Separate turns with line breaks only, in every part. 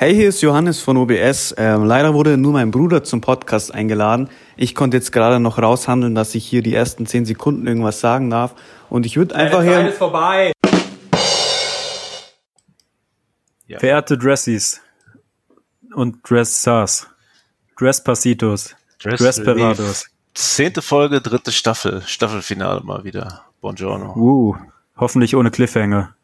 Hey, hier ist Johannes von OBS. Ähm, leider wurde nur mein Bruder zum Podcast eingeladen. Ich konnte jetzt gerade noch raushandeln, dass ich hier die ersten zehn Sekunden irgendwas sagen darf. Und ich würde einfach
Meine
hier...
ist vorbei.
Ja.
Verehrte Dressies und Dressers, Drespacitos,
Dress
Desperados.
Zehnte Folge, dritte Staffel. Staffelfinale mal wieder. Buongiorno.
Uh, hoffentlich ohne Cliffhanger.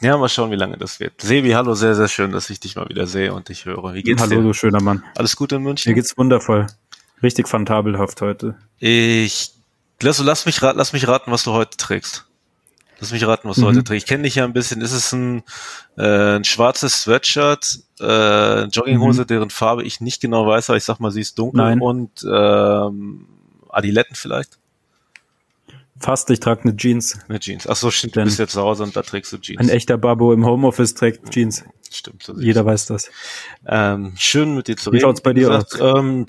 Ja, mal schauen, wie lange das wird. Sebi, hallo, sehr, sehr schön, dass ich dich mal wieder sehe und dich höre. Wie geht's
Hallo,
dir?
du schöner Mann.
Alles gut in
Mir
München?
geht's wundervoll. Richtig fantabelhaft heute.
Ich, lass, lass mich raten, lass mich raten, was du heute trägst. Lass mich raten, was du
Mhm.
heute trägst. Ich kenne dich ja ein bisschen. Ist es ein, äh, ein schwarzes Sweatshirt, äh, Jogginghose, deren Farbe ich nicht genau weiß, aber ich sag mal, sie ist dunkel
Mhm. Nein.
und ähm, Adiletten vielleicht?
Fast, ich trage eine Jeans.
Eine Jeans. Ach so, stimmt, du
Denn-
bist jetzt zu Hause und da trägst du Jeans.
Ein echter Babo im Homeoffice trägt Jeans.
Stimmt, so
Jeder weiß das.
Ähm, schön mit dir zu
Wie
reden.
schaut's bei dir
aus? Ähm,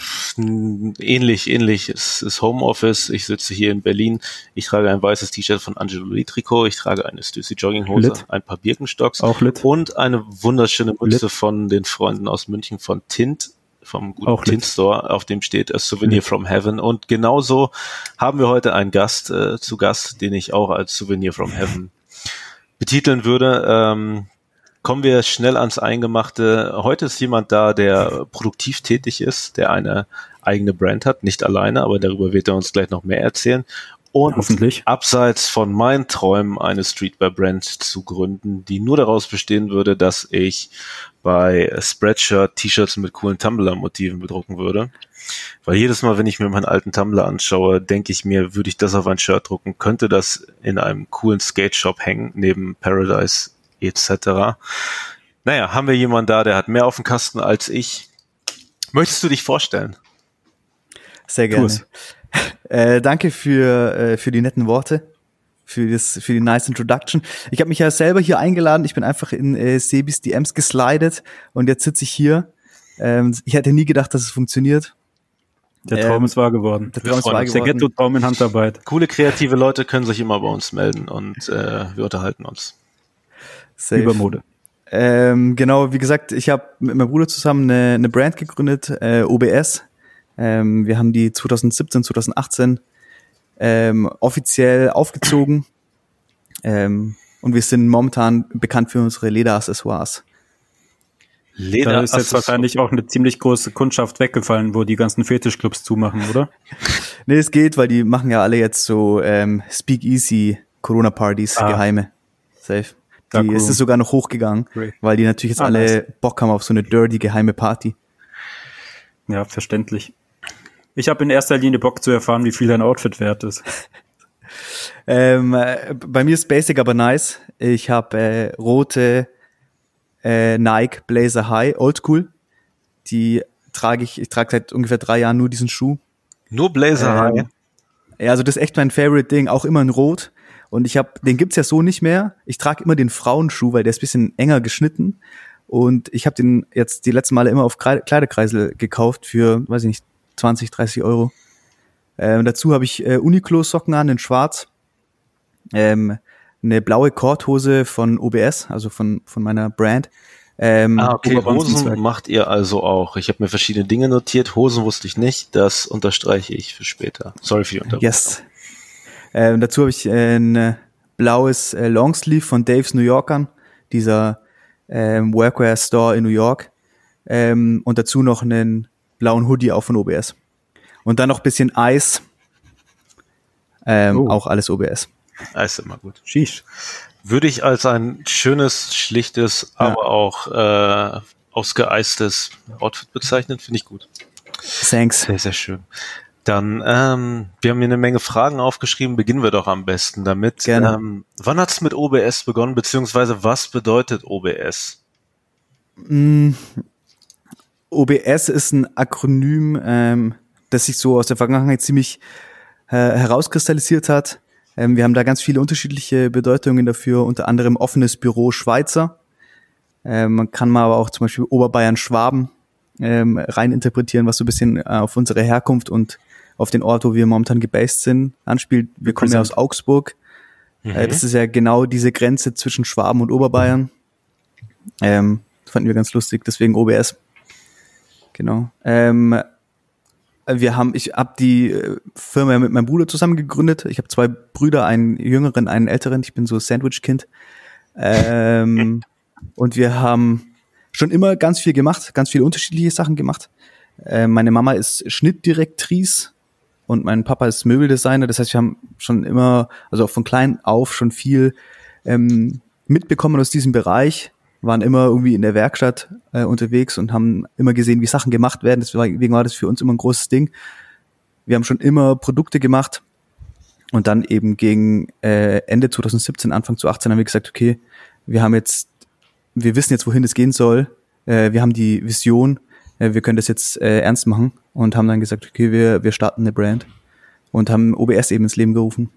ähnlich, ähnlich. Es ist Homeoffice. Ich sitze hier in Berlin. Ich trage ein weißes T-Shirt von Angelo Lee Trikot. Ich trage eine Stussy Jogginghose,
Lit.
ein paar Birkenstocks
Auch lit.
und eine wunderschöne Mütze
Lit.
von den Freunden aus München von Tint vom guten
Auch.
Tint Store, auf dem steht A Souvenir
Lit.
from Heaven. Und genauso haben wir heute einen Gast äh, zu Gast, den ich auch als Souvenir from Heaven betiteln würde. Ähm, kommen wir schnell ans Eingemachte. Heute ist jemand da, der produktiv tätig ist, der eine eigene Brand hat, nicht alleine, aber darüber wird er uns gleich noch mehr erzählen. Und
Hoffentlich.
abseits von meinen Träumen, eine Streetwear-Brand zu gründen, die nur daraus bestehen würde, dass ich bei Spreadshirt T-Shirts mit coolen Tumblr-Motiven bedrucken würde. Weil jedes Mal, wenn ich mir meinen alten Tumblr anschaue, denke ich mir, würde ich das auf ein Shirt drucken, könnte das in einem coolen Skate-Shop hängen, neben Paradise etc. Naja, haben wir jemanden da, der hat mehr auf dem Kasten als ich. Möchtest du dich vorstellen?
Sehr gerne.
es.
Äh, danke für, äh, für die netten Worte, für, das, für die nice Introduction. Ich habe mich ja selber hier eingeladen. Ich bin einfach in äh, Sebis DMs geslidet und jetzt sitze ich hier. Ähm, ich hätte nie gedacht, dass es funktioniert.
Der
Ähm,
Traum ist wahr geworden.
Der Traum ist wahr
uns.
Der
geworden.
Ghetto-Traum in Handarbeit.
Coole kreative Leute können sich immer bei uns melden und äh, wir unterhalten uns.
Safe.
Übermode.
Ähm, genau, wie gesagt, ich habe mit meinem Bruder zusammen eine, eine Brand gegründet, äh, OBS. Ähm, wir haben die 2017, 2018 ähm, offiziell aufgezogen. Ähm, und wir sind momentan bekannt für unsere Lederaccessoires.
Leder
Da ist jetzt wahrscheinlich auch eine ziemlich große Kundschaft weggefallen, wo die ganzen Fetischclubs zumachen, oder?
Nee, es geht, weil die machen ja alle jetzt so ähm, Speakeasy Corona-Partys,
Ah.
geheime. Safe. Die
Dark
ist
Room.
es sogar noch hochgegangen,
Great.
weil die natürlich jetzt
Ah,
alle Bock haben auf so eine dirty geheime Party.
Ja, verständlich. Ich habe in erster Linie Bock zu erfahren, wie viel dein Outfit wert ist.
Ähm, äh, bei mir ist basic, aber nice. Ich habe äh, rote äh, Nike Blazer High Oldschool. Die trage ich, ich trage seit ungefähr drei Jahren nur diesen Schuh.
Nur Blazer
Ähm, ja, also das ist echt mein Favorite Ding, auch immer in Rot. Und ich habe, den gibt's ja so nicht mehr. Ich trage immer den Frauenschuh, weil der ist ein bisschen enger geschnitten. Und ich habe den jetzt die letzten Male immer auf Kleiderkreisel gekauft für, weiß ich nicht, 20, 30 Euro. Ähm, dazu habe ich äh, Uniqlo-Socken an in Schwarz. Ähm, eine blaue Korthose von OBS, also von, von meiner Brand. Ähm,
Ah, okay. Hosen macht ihr also auch. Ich habe mir verschiedene Dinge notiert. Hosen wusste ich nicht. Das unterstreiche ich für später. Sorry für die Unterbrechung.
Yes. Ähm, dazu habe ich äh, ein äh, blaues äh, Longsleeve von Dave's New Yorkern, dieser ähm, Workwear Store in New York. Ähm, und dazu noch einen blauen Hoodie auch von OBS. Und dann noch ein bisschen Eis. Ähm,
Oh.
Auch alles OBS.
Ist immer gut.
Sheesh.
Würde ich als ein schönes, schlichtes, aber auch äh, ausgeeistes Outfit bezeichnen. Finde ich gut.
Thanks.
Sehr, sehr schön. Dann, ähm, wir haben hier eine Menge Fragen aufgeschrieben. Beginnen wir doch am besten damit.
Gerne.
Ähm, wann hat es mit OBS begonnen, beziehungsweise was bedeutet OBS?
OBS ist ein Akronym, ähm, das sich so aus der Vergangenheit ziemlich äh, herauskristallisiert hat. Ähm, wir haben da ganz viele unterschiedliche Bedeutungen dafür, unter anderem offenes Büro Schweizer. Ähm, man kann mal aber auch zum Beispiel Oberbayern Schwaben ähm, rein interpretieren, was so ein bisschen äh, auf unsere Herkunft und auf den Ort, wo wir momentan gebased sind, anspielt. Wir kommen ja aus Augsburg. Äh, das ist ja genau diese Grenze zwischen Schwaben und Oberbayern. Ähm, fanden wir ganz lustig, deswegen OBS. Genau. Ähm, wir haben, ich habe die äh, Firma mit meinem Bruder zusammen gegründet. Ich habe zwei Brüder, einen jüngeren, einen älteren. Ich bin so Sandwich-Kind. Ähm, und wir haben schon immer ganz viel gemacht, ganz viele unterschiedliche Sachen gemacht. Äh, meine Mama ist Schnittdirektrice und mein Papa ist Möbeldesigner. Das heißt, wir haben schon immer, also auch von klein auf schon viel ähm, mitbekommen aus diesem Bereich, waren immer irgendwie in der Werkstatt äh, unterwegs und haben immer gesehen, wie Sachen gemacht werden. Deswegen war das für uns immer ein großes Ding. Wir haben schon immer Produkte gemacht und dann eben gegen äh, Ende 2017, Anfang 2018 haben wir gesagt, okay, wir haben jetzt, wir wissen jetzt, wohin es gehen soll. Äh, wir haben die Vision, äh, wir können das jetzt äh, ernst machen und haben dann gesagt, okay, wir, wir starten eine Brand und haben OBS eben ins Leben gerufen.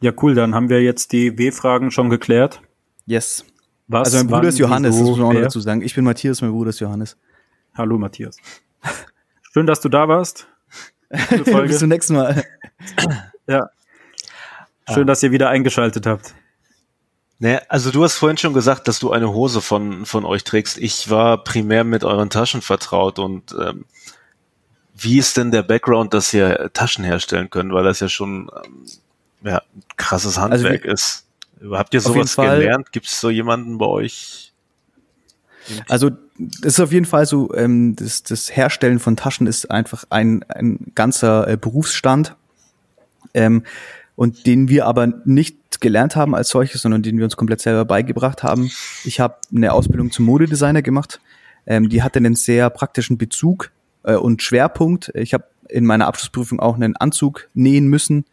Ja, cool, dann haben wir jetzt die W-Fragen schon geklärt.
Yes. Was, also mein Bruder ist Johannes, das muss man auch noch dazu sagen. Ich bin Matthias, mein Bruder ist Johannes.
Hallo Matthias. Schön, dass du da warst.
Bis zum nächsten Mal.
ja. Schön, ah. dass ihr wieder eingeschaltet habt.
Ne, also du hast vorhin schon gesagt, dass du eine Hose von, von euch trägst. Ich war primär mit euren Taschen vertraut und ähm, wie ist denn der Background, dass ihr Taschen herstellen könnt, weil das ja schon ähm, ja, ein krasses Handwerk also wir, ist. Habt ihr sowas gelernt? Gibt es so jemanden bei euch?
Also das ist auf jeden Fall so, ähm, das, das Herstellen von Taschen ist einfach ein, ein ganzer äh, Berufsstand. Ähm, und den wir aber nicht gelernt haben als solches, sondern den wir uns komplett selber beigebracht haben. Ich habe eine Ausbildung zum Modedesigner gemacht. Ähm, die hatte einen sehr praktischen Bezug äh, und Schwerpunkt. Ich habe in meiner Abschlussprüfung auch einen Anzug nähen müssen,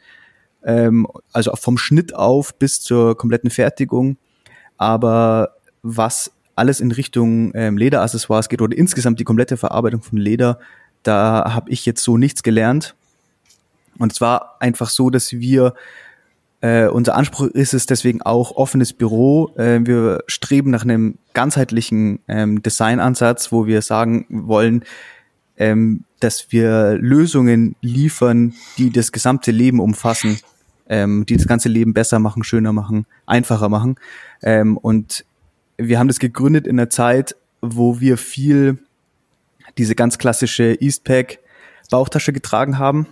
ähm, also vom Schnitt auf bis zur kompletten Fertigung. Aber was alles in Richtung ähm, Lederaccessoires geht oder insgesamt die komplette Verarbeitung von Leder, da habe ich jetzt so nichts gelernt. Und es war einfach so, dass wir, äh, unser Anspruch ist es deswegen auch offenes Büro. Äh, wir streben nach einem ganzheitlichen ähm, Designansatz, wo wir sagen wollen, ähm, dass wir Lösungen liefern, die das gesamte Leben umfassen, ähm, die das ganze Leben besser machen, schöner machen, einfacher machen. Ähm, und wir haben das gegründet in einer Zeit, wo wir viel diese ganz klassische Eastpack Bauchtasche getragen haben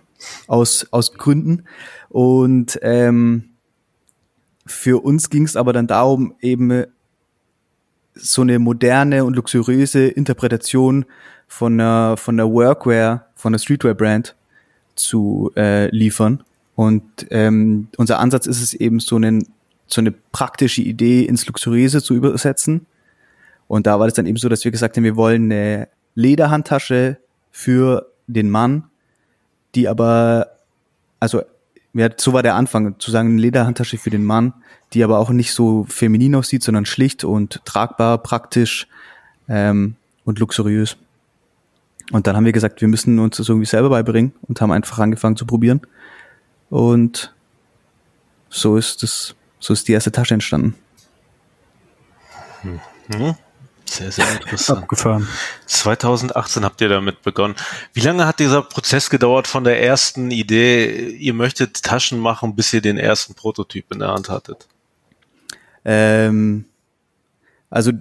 aus, aus Gründen. Und ähm, für uns ging es aber dann darum, eben so eine moderne und luxuriöse Interpretation von einer, von der Workwear, von der Streetwear-Brand zu äh, liefern. Und ähm, unser Ansatz ist es eben, so, einen, so eine praktische Idee ins Luxuriöse zu übersetzen. Und da war es dann eben so, dass wir gesagt haben, wir wollen eine Lederhandtasche für den Mann, die aber, also ja, so war der Anfang, zu sagen, eine Lederhandtasche für den Mann, die aber auch nicht so feminin aussieht, sondern schlicht und tragbar, praktisch ähm, und luxuriös. Und dann haben wir gesagt, wir müssen uns das irgendwie selber beibringen und haben einfach angefangen zu probieren. Und so ist das, so ist die erste Tasche entstanden.
Mhm. Sehr, sehr interessant. Abgefahren. 2018 habt ihr damit begonnen. Wie lange hat dieser Prozess gedauert von der ersten Idee, ihr möchtet Taschen machen, bis ihr den ersten Prototyp in der Hand hattet?
Ähm, also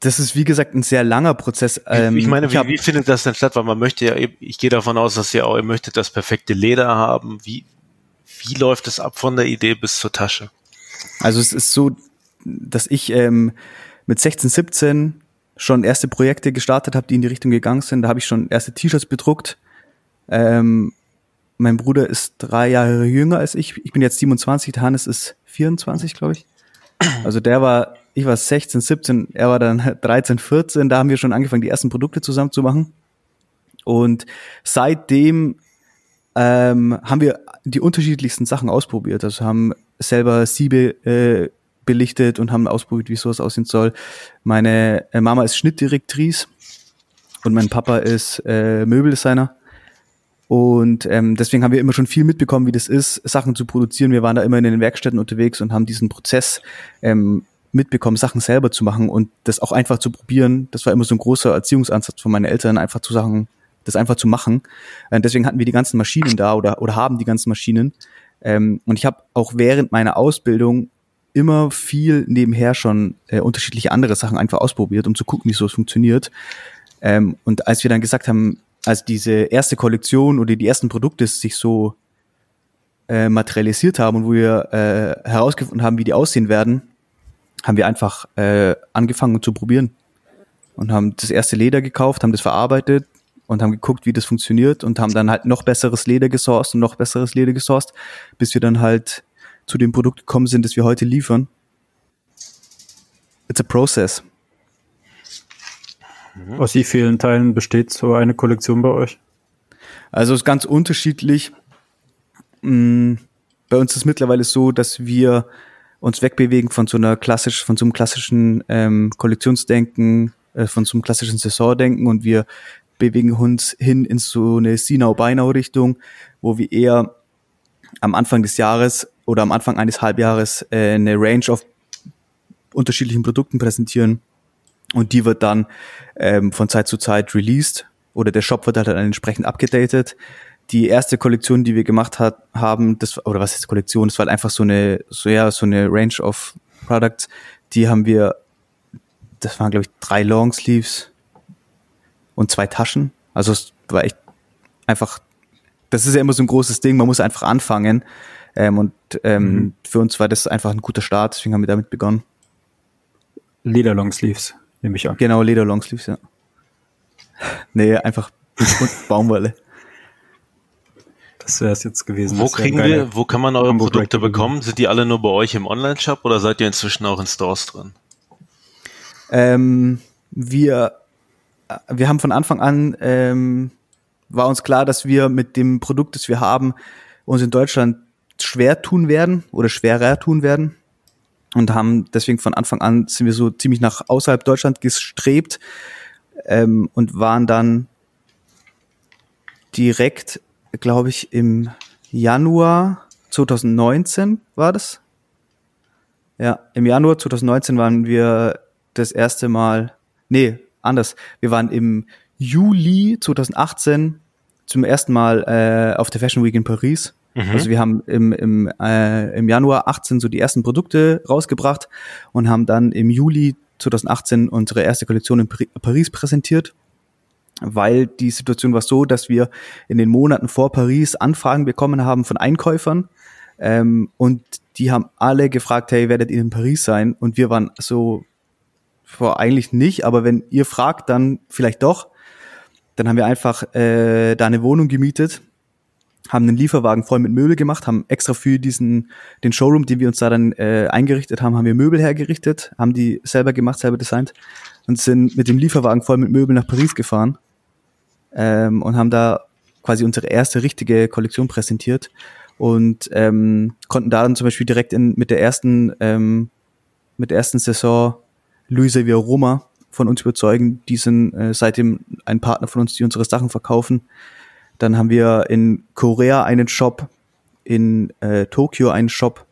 das ist wie gesagt ein sehr langer Prozess.
Ähm, ich meine, ich wie, wie, findet das denn statt? Weil man möchte ja, ich gehe davon aus, dass ihr auch, ihr möchtet das perfekte Leder haben. Wie, wie läuft es ab von der Idee bis zur Tasche?
Also es ist so, dass ich ähm, mit 16, 17 schon erste Projekte gestartet habe, die in die Richtung gegangen sind. Da habe ich schon erste T-Shirts bedruckt. Ähm, mein Bruder ist drei Jahre jünger als ich. Ich bin jetzt 27, der Hannes ist 24, glaube ich. Also der war, ich war 16, 17, er war dann 13, 14. Da haben wir schon angefangen, die ersten Produkte zusammen zu machen. Und seitdem ähm, haben wir die unterschiedlichsten Sachen ausprobiert. Also haben selber Siebe äh, belichtet und haben ausprobiert, wie sowas aussehen soll. Meine äh, Mama ist Schnittdirektrice und mein Papa ist äh, Möbeldesigner. Und ähm, deswegen haben wir immer schon viel mitbekommen, wie das ist, Sachen zu produzieren. Wir waren da immer in den Werkstätten unterwegs und haben diesen Prozess ähm, mitbekommen, Sachen selber zu machen und das auch einfach zu probieren. Das war immer so ein großer Erziehungsansatz von meinen Eltern, einfach zu sagen, das einfach zu machen. Und deswegen hatten wir die ganzen Maschinen da oder, oder haben die ganzen Maschinen. Ähm, und ich habe auch während meiner Ausbildung immer viel nebenher schon äh, unterschiedliche andere Sachen einfach ausprobiert, um zu gucken, wie so es funktioniert. Ähm, und als wir dann gesagt haben, als diese erste Kollektion oder die ersten Produkte sich so äh, materialisiert haben und wo wir äh, herausgefunden haben, wie die aussehen werden, haben wir einfach äh, angefangen zu probieren und haben das erste Leder gekauft, haben das verarbeitet und haben geguckt, wie das funktioniert und haben dann halt noch besseres Leder gesourced und noch besseres Leder gesourced, bis wir dann halt zu dem Produkt gekommen sind, das wir heute liefern. It's a process.
Aus wie vielen Teilen besteht so eine Kollektion bei euch?
Also es ist ganz unterschiedlich. Mm, bei uns ist es mittlerweile so, dass wir uns wegbewegen von so einer klassisch, von so einem klassischen ähm, Kollektionsdenken, äh, von so einem klassischen Saisondenken und wir bewegen uns hin in so eine See-Now-Buy-Now-Richtung, wo wir eher am Anfang des Jahres oder am Anfang eines Halbjahres äh, eine Range of unterschiedlichen Produkten präsentieren und die wird dann ähm, von Zeit zu Zeit released oder der Shop wird halt dann entsprechend abgedatet. Die erste Kollektion, die wir gemacht hat, haben, das oder was ist Kollektion? Das war halt einfach so eine so ja so eine Range of Products. Die haben wir, das waren glaube ich drei Longsleeves und zwei Taschen. Also es war echt einfach. Das ist ja immer so ein großes Ding. Man muss einfach anfangen. Ähm, und ähm, mhm. für uns war das einfach ein guter Start. Deswegen haben wir damit begonnen.
Leder Longsleeves nehme ich an.
Genau, Leder Longsleeves, ja. nee, einfach Baumwolle.
Das wäre es jetzt gewesen.
Wo kriegen wir, wo kann man eure Hamburg Produkte bekommen? Sind die alle nur bei euch im Online-Shop oder seid ihr inzwischen auch in Stores drin?
Ähm, wir, wir haben von Anfang an, ähm, war uns klar, dass wir mit dem Produkt, das wir haben, uns in Deutschland schwer tun werden oder schwerer tun werden und haben deswegen von Anfang an sind wir so ziemlich nach außerhalb Deutschland gestrebt ähm, und waren dann direkt, glaube ich, im Januar 2019 war das. Ja, im Januar 2019 waren wir das erste Mal, nee, anders. Wir waren im Juli 2018 zum ersten Mal äh, auf der Fashion Week in Paris Mhm. Also wir haben im, im, äh, im Januar 18 so die ersten Produkte rausgebracht und haben dann im Juli 2018 unsere erste Kollektion in Paris präsentiert, weil die Situation war so, dass wir in den Monaten vor Paris Anfragen bekommen haben von Einkäufern ähm, und die haben alle gefragt, hey, werdet ihr in Paris sein? Und wir waren so, vor eigentlich nicht, aber wenn ihr fragt, dann vielleicht doch. Dann haben wir einfach äh, da eine Wohnung gemietet haben einen Lieferwagen voll mit Möbel gemacht, haben extra für diesen den Showroom, den wir uns da dann äh, eingerichtet haben, haben wir Möbel hergerichtet, haben die selber gemacht, selber designt und sind mit dem Lieferwagen voll mit Möbel nach Paris gefahren ähm, und haben da quasi unsere erste richtige Kollektion präsentiert und ähm, konnten da dann zum Beispiel direkt in, mit der ersten ähm, mit der ersten Saison Luisa Via Roma von uns überzeugen. Die sind äh, seitdem ein Partner von uns, die unsere Sachen verkaufen. Dann haben wir in Korea einen Shop, in äh, Tokio einen Shop.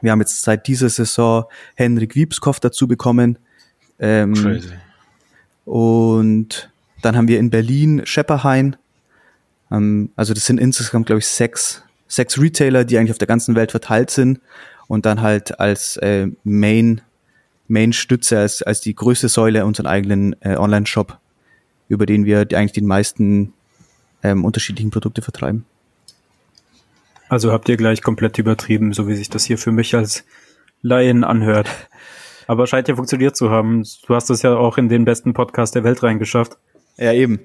Wir haben jetzt seit dieser Saison Henrik Wiebskow dazu bekommen. Ähm, Crazy. Und dann haben wir in Berlin Schepperhain. Ähm, also das sind insgesamt, glaube ich, sechs, sechs Retailer, die eigentlich auf der ganzen Welt verteilt sind und dann halt als äh, Main, Main-Stütze, als, als die größte Säule unseren eigenen äh, Online-Shop, über den wir die, eigentlich die meisten ähm, unterschiedlichen Produkte vertreiben.
Also habt ihr gleich komplett übertrieben, so wie sich das hier für mich als Laien anhört. Aber scheint ja funktioniert zu haben. Du hast es ja auch in den besten Podcast der Welt reingeschafft.
Ja, eben.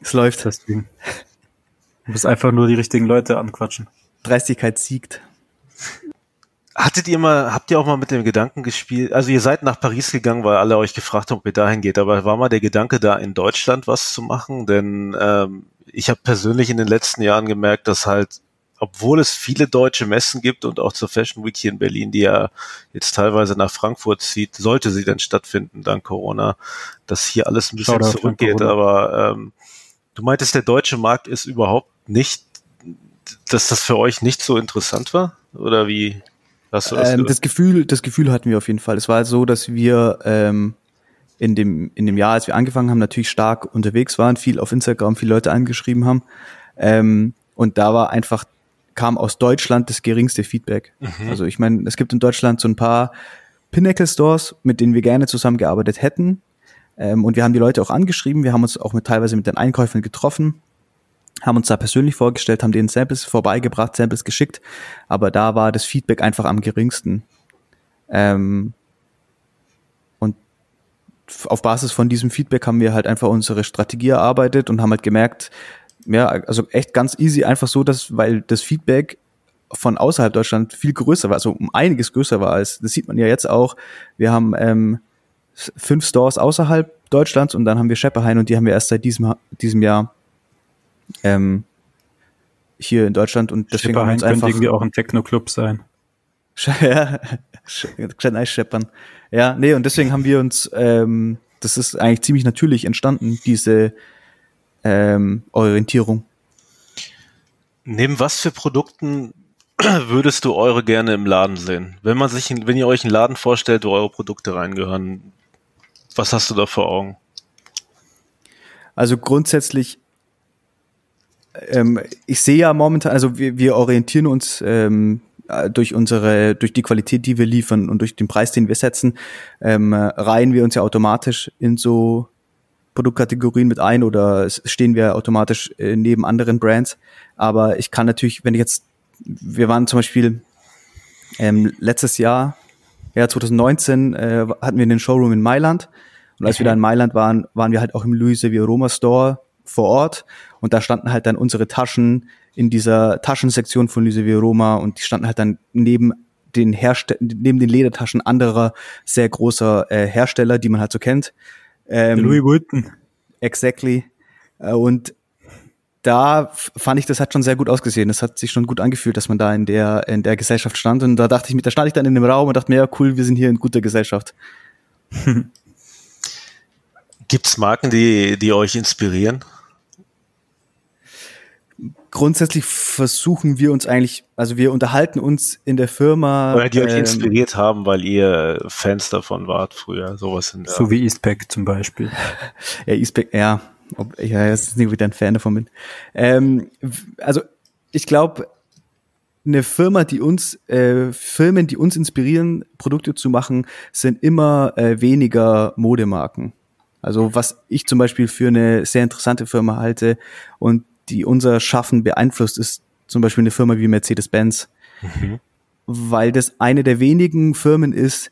Es läuft.
Deswegen. Du musst einfach nur die richtigen Leute anquatschen.
Dreistigkeit siegt.
Hattet ihr mal, habt ihr auch mal mit dem Gedanken gespielt, also ihr seid nach Paris gegangen, weil alle euch gefragt haben, ob ihr dahin geht, aber war mal der Gedanke da in Deutschland was zu machen? Denn ähm, ich habe persönlich in den letzten Jahren gemerkt, dass halt, obwohl es viele deutsche Messen gibt und auch zur Fashion Week hier in Berlin, die ja jetzt teilweise nach Frankfurt zieht, sollte sie dann stattfinden dank Corona, dass hier alles ein bisschen zurückgeht. Aber ähm, du meintest, der deutsche Markt ist überhaupt nicht, dass das für euch nicht so interessant war? Oder wie?
Hast du das, ähm, das Gefühl, das Gefühl hatten wir auf jeden Fall. Es war so, dass wir ähm, in dem, in dem Jahr, als wir angefangen haben, natürlich stark unterwegs waren, viel auf Instagram, viele Leute angeschrieben haben. Ähm, und da war einfach kam aus Deutschland das geringste Feedback. Mhm. Also ich meine, es gibt in Deutschland so ein paar Pinnacle Stores, mit denen wir gerne zusammengearbeitet hätten. Ähm, und wir haben die Leute auch angeschrieben. Wir haben uns auch mit, teilweise mit den Einkäufern getroffen, haben uns da persönlich vorgestellt, haben denen Samples vorbeigebracht, Samples geschickt. Aber da war das Feedback einfach am geringsten. Ähm, und auf Basis von diesem Feedback haben wir halt einfach unsere Strategie erarbeitet und haben halt gemerkt, ja, also echt ganz easy, einfach so, dass, weil das Feedback von außerhalb Deutschland viel größer war, also um einiges größer war als, das sieht man ja jetzt auch. Wir haben ähm, fünf Stores außerhalb Deutschlands und dann haben wir Schepperhain und die haben wir erst seit diesem, diesem Jahr ähm, hier in Deutschland und deswegen haben wir uns einfach
irgendwie auch ein Techno-Club sein.
ja, klein scheppern. Ja, nee, und deswegen haben wir uns, ähm, das ist eigentlich ziemlich natürlich entstanden, diese ähm, Orientierung.
Neben was für Produkten würdest du eure gerne im Laden sehen? Wenn man sich, wenn ihr euch einen Laden vorstellt, wo eure Produkte reingehören, was hast du da vor Augen?
Also grundsätzlich, ähm, ich sehe ja momentan, also wir, wir orientieren uns ähm, durch unsere, durch die Qualität, die wir liefern und durch den Preis, den wir setzen, ähm, reihen wir uns ja automatisch in so Produktkategorien mit ein oder stehen wir automatisch äh, neben anderen Brands. Aber ich kann natürlich, wenn ich jetzt, wir waren zum Beispiel ähm, letztes Jahr, ja 2019, äh, hatten wir einen Showroom in Mailand. Und als okay. wir da in Mailand waren, waren wir halt auch im Louis Via Roma Store vor Ort. Und da standen halt dann unsere Taschen in dieser Taschensektion von Louis Via Roma und die standen halt dann neben den Herstell neben den Ledertaschen anderer sehr großer äh, Hersteller, die man halt so kennt.
Ähm, Louis Vuitton.
Exactly. Äh, und da fand ich, das hat schon sehr gut ausgesehen. Das hat sich schon gut angefühlt, dass man da in der, in der Gesellschaft stand. Und da dachte ich mir, da stand ich dann in dem Raum und dachte mir, ja, cool, wir sind hier in guter Gesellschaft.
Gibt's Marken, die, die euch inspirieren?
Grundsätzlich versuchen wir uns eigentlich, also wir unterhalten uns in der Firma.
Oder die euch ähm, inspiriert haben, weil ihr Fans davon wart früher, sowas
in der So wie Eastpack zum Beispiel.
ja, Eastpack, ja. Ob, ja, jetzt nicht wieder ein Fan davon bin. Ähm, also ich glaube, eine Firma, die uns, äh, Firmen, die uns inspirieren, Produkte zu machen, sind immer äh, weniger Modemarken. Also was ich zum Beispiel für eine sehr interessante Firma halte und die unser Schaffen beeinflusst, ist zum Beispiel eine Firma wie Mercedes-Benz. Mhm. Weil das eine der wenigen Firmen ist,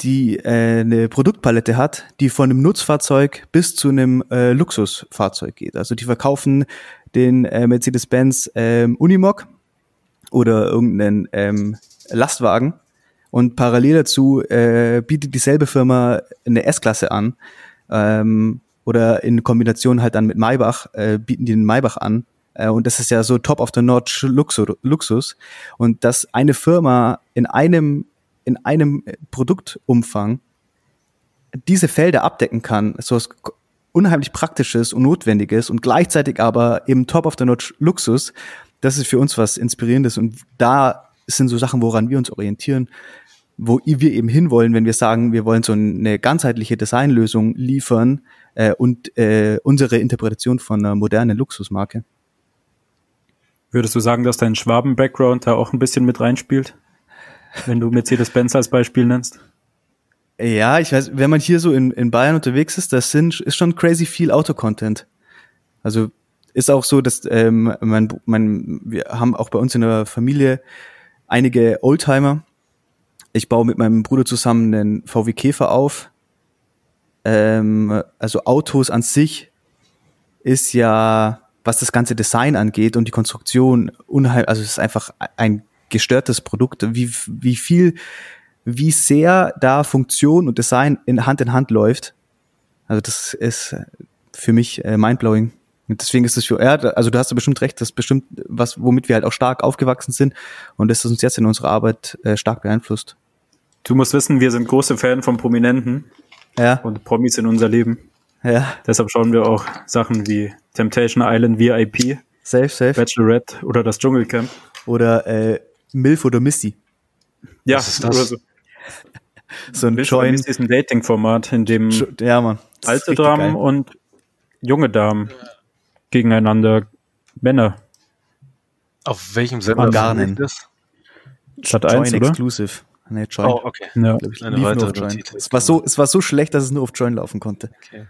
die äh, eine Produktpalette hat, die von einem Nutzfahrzeug bis zu einem äh, Luxusfahrzeug geht. Also die verkaufen den äh, Mercedes-Benz ähm, Unimog oder irgendeinen ähm, Lastwagen und parallel dazu äh, bietet dieselbe Firma eine S-Klasse an, ähm, oder in Kombination halt dann mit Maybach äh, bieten die den Maybach an. Äh, und das ist ja so top of the notch Luxus, Luxus. Und dass eine Firma in einem, in einem Produktumfang diese Felder abdecken kann, so was unheimlich Praktisches und Notwendiges und gleichzeitig aber eben top of the notch Luxus, das ist für uns was Inspirierendes und da sind so Sachen, woran wir uns orientieren, wo wir eben hinwollen, wenn wir sagen, wir wollen so eine ganzheitliche Designlösung liefern, äh, und äh, unsere Interpretation von einer modernen Luxusmarke.
Würdest du sagen, dass dein Schwaben-Background da auch ein bisschen mit reinspielt? Wenn du Mercedes-Benz als Beispiel nennst?
Ja, ich weiß, wenn man hier so in, in Bayern unterwegs ist, das sind, ist schon crazy viel Autocontent. Also ist auch so, dass ähm, mein, mein, wir haben auch bei uns in der Familie einige Oldtimer. Ich baue mit meinem Bruder zusammen einen VW Käfer auf ähm, also Autos an sich ist ja, was das ganze Design angeht und die Konstruktion unheimlich, also es ist einfach ein gestörtes Produkt, wie, wie viel, wie sehr da Funktion und Design in Hand in Hand läuft. Also das ist für mich äh, mindblowing. Und deswegen ist es für, ja, also du hast ja bestimmt recht, das ist bestimmt was, womit wir halt auch stark aufgewachsen sind und das ist uns jetzt in unserer Arbeit äh, stark beeinflusst.
Du musst wissen, wir sind große Fan von Prominenten
ja.
und Promis in unser Leben.
Ja.
Deshalb schauen wir auch Sachen wie Temptation Island VIP,
safe, safe.
Bachelorette oder das Dschungelcamp.
Oder äh, Milf oder Missy.
Ja, Was ist das? oder so.
so ein Join.
ist ein Dating-Format, in dem
ja, Mann.
alte Damen geil. und junge Damen gegeneinander Männer
Auf welchem Sender das?
Sat 1,
Join
oder?
Exclusive. Nee, Join.
Oh, okay.
Ja.
Ich,
Eine
lief nur
weitere
auf Join.
Notiz.
Es war, so, es war so schlecht, dass es nur auf Join laufen konnte.
okay.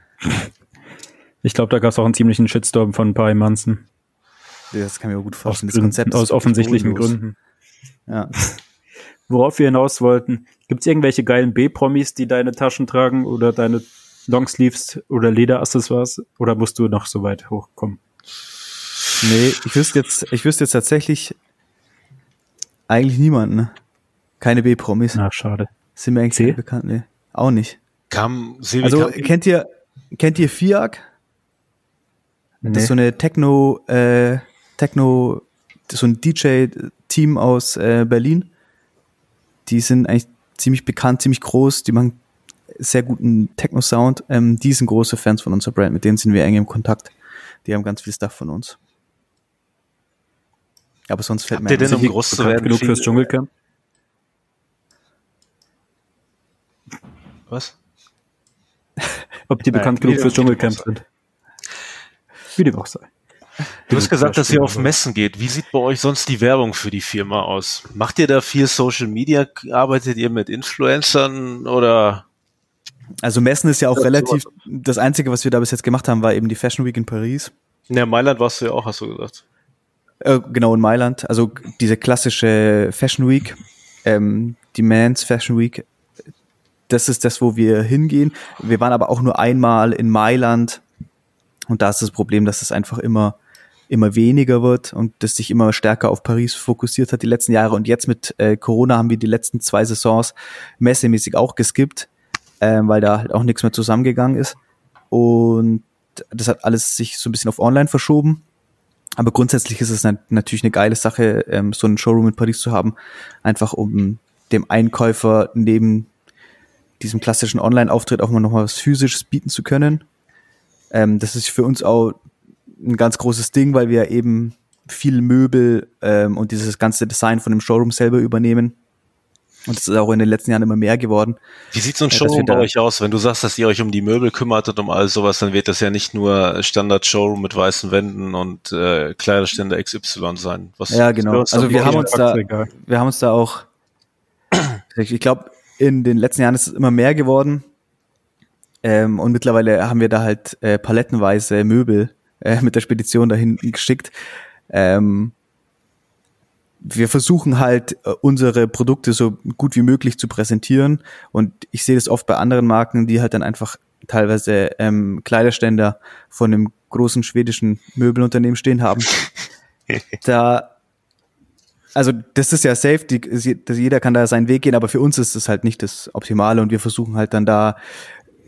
Ich glaube, da gab es auch einen ziemlichen Shitstorm von Pi Manson.
Das kann ich mir gut
Aus,
vorstellen. Das
Gründen,
Konzept ist
aus offensichtlichen. Gründen.
Ja.
Worauf wir hinaus wollten, gibt es irgendwelche geilen B-Promis, die deine Taschen tragen oder deine Longsleeves oder Lederaccessoires? Oder musst du noch so weit hochkommen?
Nee, ich wüsste jetzt, ich wüsste jetzt tatsächlich eigentlich niemanden. Ne? Keine B-Promis.
Na, schade.
Sind mir eigentlich
C?
nicht bekannt. Nee, auch nicht.
Kam Sebi
Also
kam,
kennt ihr, kennt ihr FIAC? Das
Nee.
ist so eine Techno, äh, Techno, das so ein DJ-Team aus äh, Berlin. Die sind eigentlich ziemlich bekannt, ziemlich groß, die machen sehr guten Techno-Sound. Ähm, die sind große Fans von unserer Brand, mit denen sind wir eng im Kontakt. Die haben ganz viel Stuff von uns. Aber sonst fällt
Habt
mir
ihr denn
ein-
um groß zu werden?
genug fürs Dschungelcamp?
Was?
Ob die
Nein,
bekannt
wie
genug fürs Dschungelcamp sind? Wie dem auch sei.
Du hast gesagt, dass ihr auf Messen geht. Wie sieht bei euch sonst die Werbung für die Firma aus? Macht ihr da viel Social Media? Arbeitet ihr mit Influencern oder?
Also Messen ist ja auch relativ, das Einzige, was wir da bis jetzt gemacht haben, war eben die Fashion Week in Paris.
Ja, Mailand warst du ja auch, hast du gesagt.
Äh, genau, in Mailand. Also diese klassische Fashion Week, ähm, die Mans Fashion Week, das ist das, wo wir hingehen. Wir waren aber auch nur einmal in Mailand. Und da ist das Problem, dass es einfach immer immer weniger wird und das sich immer stärker auf Paris fokussiert hat die letzten Jahre. Und jetzt mit äh, Corona haben wir die letzten zwei Saisons messemäßig auch geskippt, ähm, weil da halt auch nichts mehr zusammengegangen ist. Und das hat alles sich so ein bisschen auf Online verschoben. Aber grundsätzlich ist es na- natürlich eine geile Sache, ähm, so einen Showroom in Paris zu haben, einfach um dem Einkäufer neben diesem klassischen Online-Auftritt auch mal noch mal was Physisches bieten zu können. Ähm, das ist für uns auch ein ganz großes Ding, weil wir eben viel Möbel ähm, und dieses ganze Design von dem Showroom selber übernehmen. Und es ist auch in den letzten Jahren immer mehr geworden.
Wie sieht so ein Showroom bei euch aus? Wenn du sagst, dass ihr euch um die Möbel kümmert und um all sowas, dann wird das ja nicht nur Standard-Showroom mit weißen Wänden und äh, Kleiderständer XY sein. Was
Ja, genau. Also wir haben uns da, wir haben uns da auch, ich glaube, in den letzten Jahren ist es immer mehr geworden. Ähm, und mittlerweile haben wir da halt äh, palettenweise Möbel äh, mit der Spedition dahin geschickt. Ähm, wir versuchen halt äh, unsere Produkte so gut wie möglich zu präsentieren und ich sehe das oft bei anderen Marken, die halt dann einfach teilweise ähm, Kleiderständer von einem großen schwedischen Möbelunternehmen stehen haben. da also das ist ja safe, die, das- jeder kann da seinen Weg gehen, aber für uns ist es halt nicht das Optimale und wir versuchen halt dann da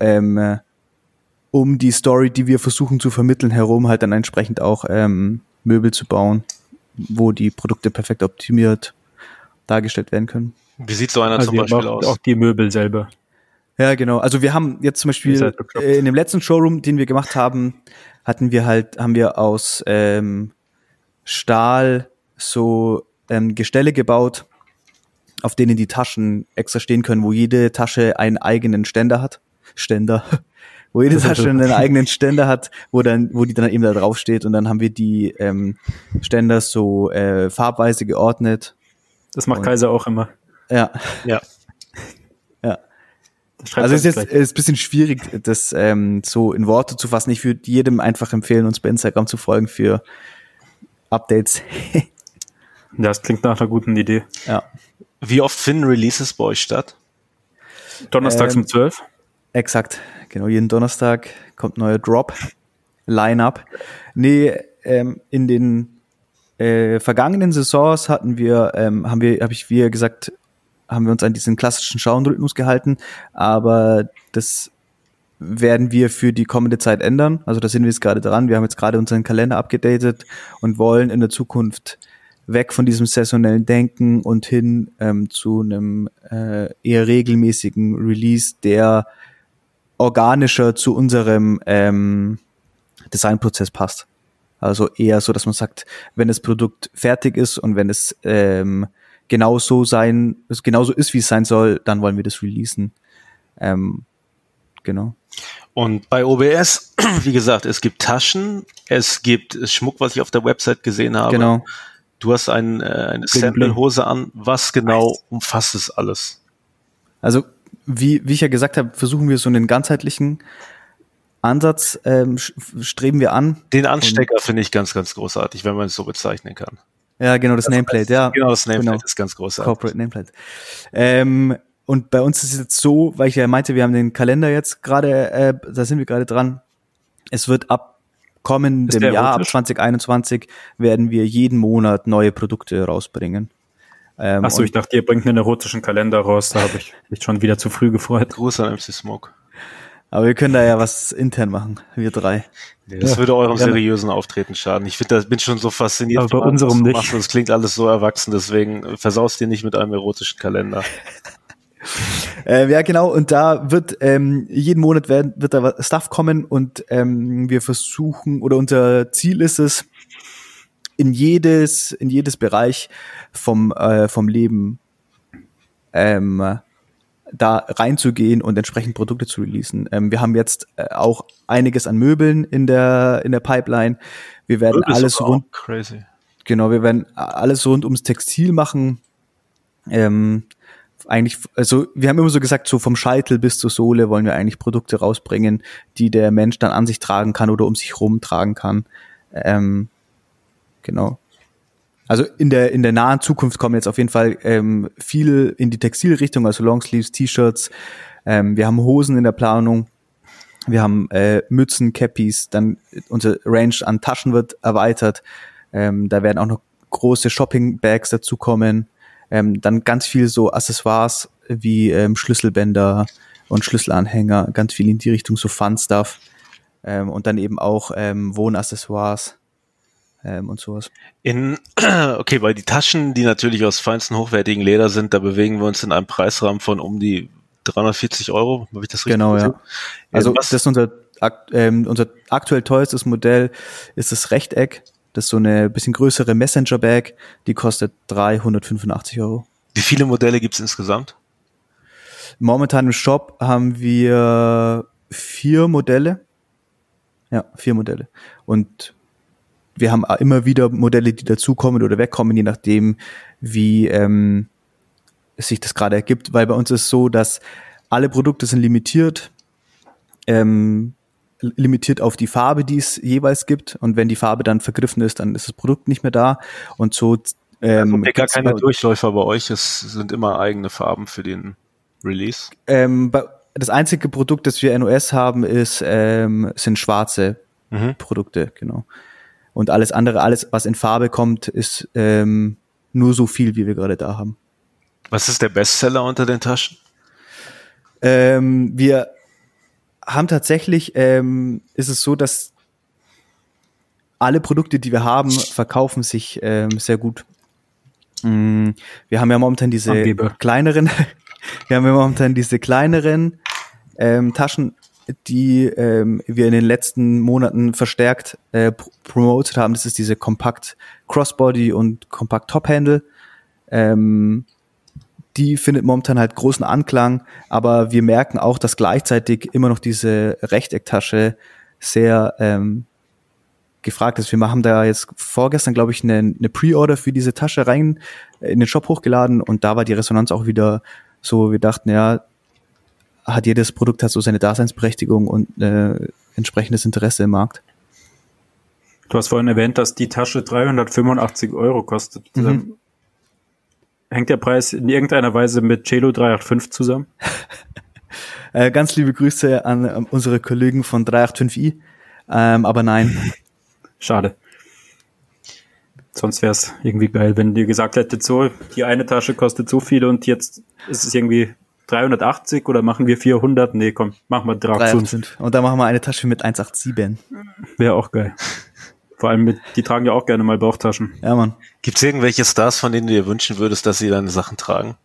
ähm, äh, um die Story, die wir versuchen zu vermitteln, herum halt dann entsprechend auch ähm, Möbel zu bauen, wo die Produkte perfekt optimiert dargestellt werden können.
Wie sieht so einer
Also
zum Beispiel aus?
auch die Möbel selber.
Ja, genau. Also wir haben jetzt zum Beispiel äh, in dem letzten Showroom, den wir gemacht haben, hatten wir halt, haben wir aus ähm, Stahl so ähm, Gestelle gebaut, auf denen die Taschen extra stehen können, wo jede Tasche einen eigenen Ständer hat. Ständer. wo jede Tasche einen eigenen Ständer hat, wo dann, wo die dann eben da drauf steht und dann haben wir die ähm, Ständer so äh, farbweise geordnet.
Das macht
Und-
Kaiser auch immer.
Ja.
Ja.
Ja. Also es ist jetzt
gleich.
ist ein bisschen schwierig, das ähm, so in Worte zu fassen. Ich würde jedem einfach empfehlen, uns bei Instagram zu folgen für Updates.
Das klingt nach einer guten Idee.
ja,
Wie oft finden Releases bei euch statt?
Donnerstags
Ähm,
um 12.
exakt. Genau, jeden Donnerstag kommt neuer Drop, Line-Up. Nee, ähm, in den äh, vergangenen Saisons hatten wir, ähm, haben wir, habe ich wie gesagt, haben wir uns an diesen klassischen Schauenrhythmus gehalten, aber das werden wir für die kommende Zeit ändern. Also da sind wir jetzt gerade dran. Wir haben jetzt gerade unseren Kalender abgedatet und wollen in der Zukunft weg von diesem saisonellen Denken und hin ähm, zu einem äh, eher regelmäßigen Release, der organischer zu unserem ähm, Designprozess passt. Also eher so, dass man sagt, wenn das Produkt fertig ist und wenn es ähm, genau so sein, es genauso ist, wie es sein soll, dann wollen wir das releasen. Ähm, genau.
Und bei OBS, wie gesagt, es gibt Taschen, es gibt Schmuck, was ich auf der Website gesehen habe.
Genau.
Du hast ein, äh, eine Sample-Hose an. Was genau umfasst es alles?
Also, wie, wie ich ja gesagt habe, versuchen wir so einen ganzheitlichen Ansatz, ähm, streben wir an.
Den Anstecker finde ich ganz, ganz großartig, wenn man es so bezeichnen kann.
Ja, genau, das, das Nameplate, heißt, ja.
Genau, das Nameplate genau. ist ganz großartig.
Corporate Nameplate. Ähm, und bei uns ist es jetzt so, weil ich ja meinte, wir haben den Kalender jetzt gerade, äh, da sind wir gerade dran. Es wird ab kommendem Jahr, ab 2021, werden wir jeden Monat neue Produkte rausbringen.
Ähm, Achso, ich dachte, ihr bringt einen erotischen Kalender raus, da habe ich mich schon wieder zu früh gefreut.
Gruß an MC Smoke.
Aber wir können da ja was intern machen, wir drei.
Nee, das ja, würde eurem gerne. seriösen Auftreten schaden. Ich finde, bin schon so fasziniert.
Aber bei unserem nicht.
Machst. Das klingt alles so erwachsen, deswegen versaust dir nicht mit einem erotischen Kalender.
äh, ja, genau. Und da wird ähm, jeden Monat werden, wird da Stuff kommen und ähm, wir versuchen oder unser Ziel ist es, in jedes in jedes Bereich vom äh, vom Leben ähm, da reinzugehen und entsprechend Produkte zu releasen. Ähm, wir haben jetzt äh, auch einiges an Möbeln in der in der Pipeline. Wir werden Möbel alles rund
crazy.
Genau, wir werden alles rund ums Textil machen. Ähm, eigentlich, also wir haben immer so gesagt, so vom Scheitel bis zur Sohle wollen wir eigentlich Produkte rausbringen, die der Mensch dann an sich tragen kann oder um sich rum tragen kann. Ähm, genau. Also in der in der nahen Zukunft kommen jetzt auf jeden Fall ähm, viel in die Textilrichtung, also Longsleeves, T-Shirts. Ähm, wir haben Hosen in der Planung. Wir haben äh, Mützen, Cappies. Dann unsere Range an Taschen wird erweitert. Ähm, da werden auch noch große Shopping-Bags dazukommen. Ähm, dann ganz viel so Accessoires wie ähm, Schlüsselbänder und Schlüsselanhänger, ganz viel in die Richtung so Fun-Stuff. Ähm, und dann eben auch ähm, Wohnaccessoires ähm, und sowas.
In, okay, weil die Taschen, die natürlich aus feinsten hochwertigen Leder sind, da bewegen wir uns in einem Preisrahmen von um die 340 Euro.
Habe ich das richtig Genau, gesehen? ja. Also Was? das ist unser, ähm, unser aktuell teuerstes Modell ist das Rechteck. Das ist so eine bisschen größere Messenger-Bag, die kostet 385 Euro.
Wie viele Modelle gibt's insgesamt?
Momentan im Shop haben wir vier Modelle. Ja, vier Modelle. Und wir haben immer wieder Modelle, die dazukommen oder wegkommen, je nachdem, wie ähm, sich das gerade ergibt, weil bei uns ist so, dass alle Produkte sind limitiert, ähm, limitiert auf die Farbe, die es jeweils gibt. Und wenn die Farbe dann vergriffen ist, dann ist das Produkt nicht mehr da. Und so
ähm, also gar keine Durchläufer bei euch, es sind immer eigene Farben für den Release.
Ähm, das einzige Produkt, das wir NOS haben, ist ähm, sind schwarze mhm. Produkte, genau. Und alles andere, alles, was in Farbe kommt, ist ähm, nur so viel, wie wir gerade da haben.
Was ist der Bestseller unter den Taschen?
Ähm, wir haben tatsächlich, ähm, ist es so, dass alle Produkte, die wir haben, verkaufen sich ähm, sehr gut. Mm, wir haben ja momentan diese Angeber. kleineren, wir haben ja momentan diese kleineren ähm, Taschen die ähm, wir in den letzten Monaten verstärkt äh, promoted haben. Das ist diese Kompakt Crossbody und Kompakt Top Handle. Ähm, die findet momentan halt großen Anklang, aber wir merken auch, dass gleichzeitig immer noch diese Rechtecktasche sehr ähm, gefragt ist. Wir haben da jetzt vorgestern, glaube ich, eine, eine Pre-Order für diese Tasche rein in den Shop hochgeladen und da war die Resonanz auch wieder so, wir dachten, ja, hat jedes Produkt hat so seine Daseinsberechtigung und äh, entsprechendes Interesse im Markt.
Du hast vorhin erwähnt, dass die Tasche 385 Euro kostet. Mhm. Hängt der Preis in irgendeiner Weise mit Celo 385 zusammen?
äh, ganz liebe Grüße an äh, unsere Kollegen von 385i. Ähm, aber nein.
Schade. Sonst wäre es irgendwie geil, wenn dir gesagt hättet, so, die eine Tasche kostet so viel und jetzt ist es irgendwie 380 oder machen wir 400? Nee, komm, machen wir 385.
Und dann machen wir eine Tasche mit 187.
Wäre auch geil. Vor allem mit, die tragen ja auch gerne mal Bauchtaschen.
Ja, Mann.
Gibt es irgendwelche Stars, von denen du dir wünschen würdest, dass sie deine Sachen tragen?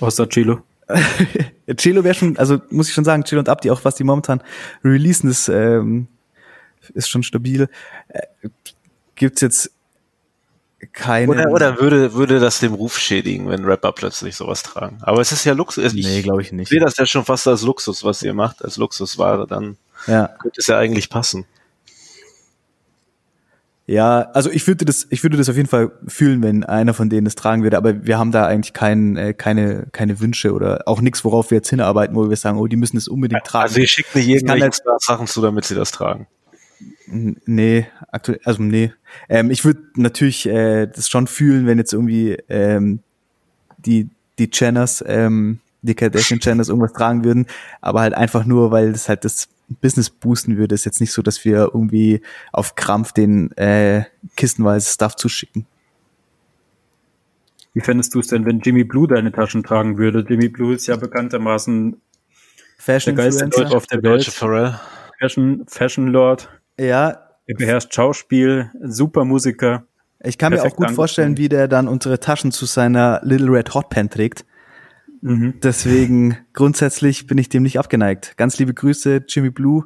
Außer Chilo.
Chilo wäre schon, also muss ich schon sagen, Chilo und Abdi, auch was die momentan releasen, ist, ähm, ist schon stabil. Äh, gibt's jetzt keine.
Oder, oder würde, würde das dem Ruf schädigen, wenn Rapper plötzlich sowas tragen. Aber es ist ja Luxus.
Nee, glaube ich nicht.
Ich sehe das ja schon fast als Luxus, was ihr macht, als Luxusware. Dann ja. könnte es ja eigentlich passen.
Ja, also ich würde das, ich würde das auf jeden Fall fühlen, wenn einer von denen das tragen würde, aber wir haben da eigentlich kein, äh, keine, keine Wünsche oder auch nichts, worauf wir jetzt hinarbeiten, wo wir sagen, oh, die müssen es unbedingt tragen.
Also ihr schickt nicht irgendwelche Sachen zu, damit sie das tragen.
Nee, aktuell, also nee. Ähm, ich würde natürlich äh, das schon fühlen, wenn jetzt irgendwie ähm, die, die Channers, ähm, die Kardashian Channers irgendwas tragen würden, aber halt einfach nur, weil das halt das Business boosten würde. Ist jetzt nicht so, dass wir irgendwie auf Krampf den äh, kistenweise Stuff zuschicken.
Wie fändest du es denn, wenn Jimmy Blue deine Taschen tragen würde? Jimmy Blue ist ja bekanntermaßen
Fashion
der geilste Deutsche auf der, Welt.
Pharrell.
Fashion, Fashion Lord.
Ja.
Er beherrscht Schauspiel, super Musiker.
Ich kann mir auch gut vorstellen, wie der dann unsere Taschen zu seiner Little Red Hot Pen trägt. Mhm. Deswegen grundsätzlich bin ich dem nicht abgeneigt. Ganz liebe Grüße, Jimmy Blue.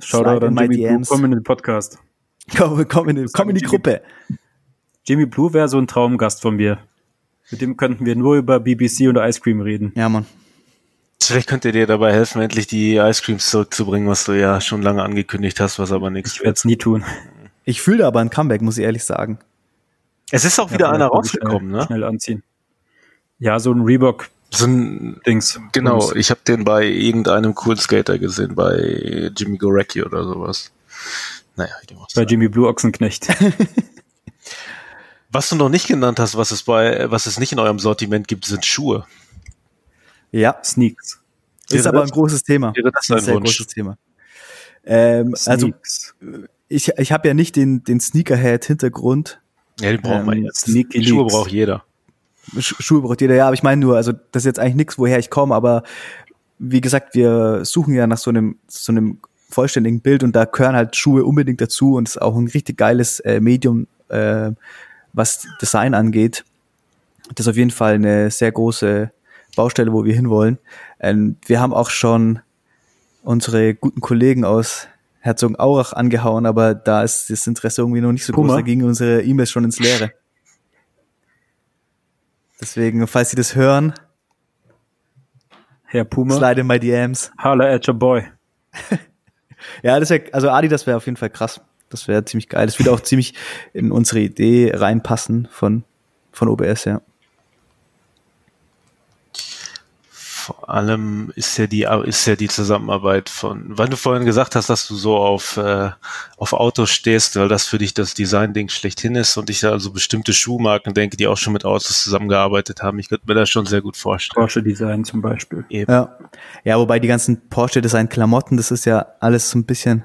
Shoutout an Jimmy DMs. Blue, komm in den Podcast.
Komm, komm in, komm in die Jimmy, Gruppe.
Jimmy Blue wäre so ein Traumgast von mir. Mit dem könnten wir nur über BBC und Ice Cream reden.
Ja, Mann.
Vielleicht könnte dir dabei helfen, endlich die Ice Creams zurückzubringen, was du ja schon lange angekündigt hast, was aber nichts
Ich werde es nie tun.
Ich fühle aber ein Comeback, muss ich ehrlich sagen.
Es ist auch wieder ja, einer rausgekommen,
schnell,
ne?
Schnell anziehen. Ja, so ein Reebok
so ein Dings. Genau, ich habe den bei irgendeinem coolen Skater gesehen, bei Jimmy Gorecki oder sowas.
Naja, machst. Bei Jimmy Blue Ochsenknecht.
was du noch nicht genannt hast, was es bei, was es nicht in eurem Sortiment gibt, sind Schuhe.
Ja. Sneaks. Ist Wäre aber ein großes Thema.
Wäre das ein, ein sehr Wunsch? großes
Thema. Ähm, also ich, ich habe ja nicht den, den Sneakerhead-Hintergrund.
Ja, den braucht ähm, man jetzt. Schuhe braucht jeder.
Schuhe braucht jeder, ja, aber ich meine nur, also das ist jetzt eigentlich nichts, woher ich komme, aber wie gesagt, wir suchen ja nach so einem, so einem vollständigen Bild und da gehören halt Schuhe unbedingt dazu und ist auch ein richtig geiles äh, Medium, äh, was Design angeht. Das ist auf jeden Fall eine sehr große Baustelle, wo wir hinwollen. Ähm, wir haben auch schon unsere guten Kollegen aus Herzogenaurach angehauen, aber da ist das Interesse irgendwie noch nicht so Puma. groß. Da gingen unsere E-Mails schon ins Leere. Deswegen, falls Sie das hören,
Herr Puma,
slide in my DMs.
Holla at your boy.
ja, das wäre, also Adi, das wäre auf jeden Fall krass. Das wäre ziemlich geil. Das würde auch ziemlich in unsere Idee reinpassen von, von OBS, ja.
Allem ist ja die ist ja die Zusammenarbeit von, weil du vorhin gesagt hast, dass du so auf äh, auf Autos stehst, weil das für dich das Design-Ding schlechthin ist und ich da also bestimmte Schuhmarken denke, die auch schon mit Autos zusammengearbeitet haben. Ich könnte mir das schon sehr gut vorstellen.
Porsche Design zum Beispiel.
Eben. Ja. ja, wobei die ganzen Porsche Design Klamotten, das ist ja alles so ein bisschen,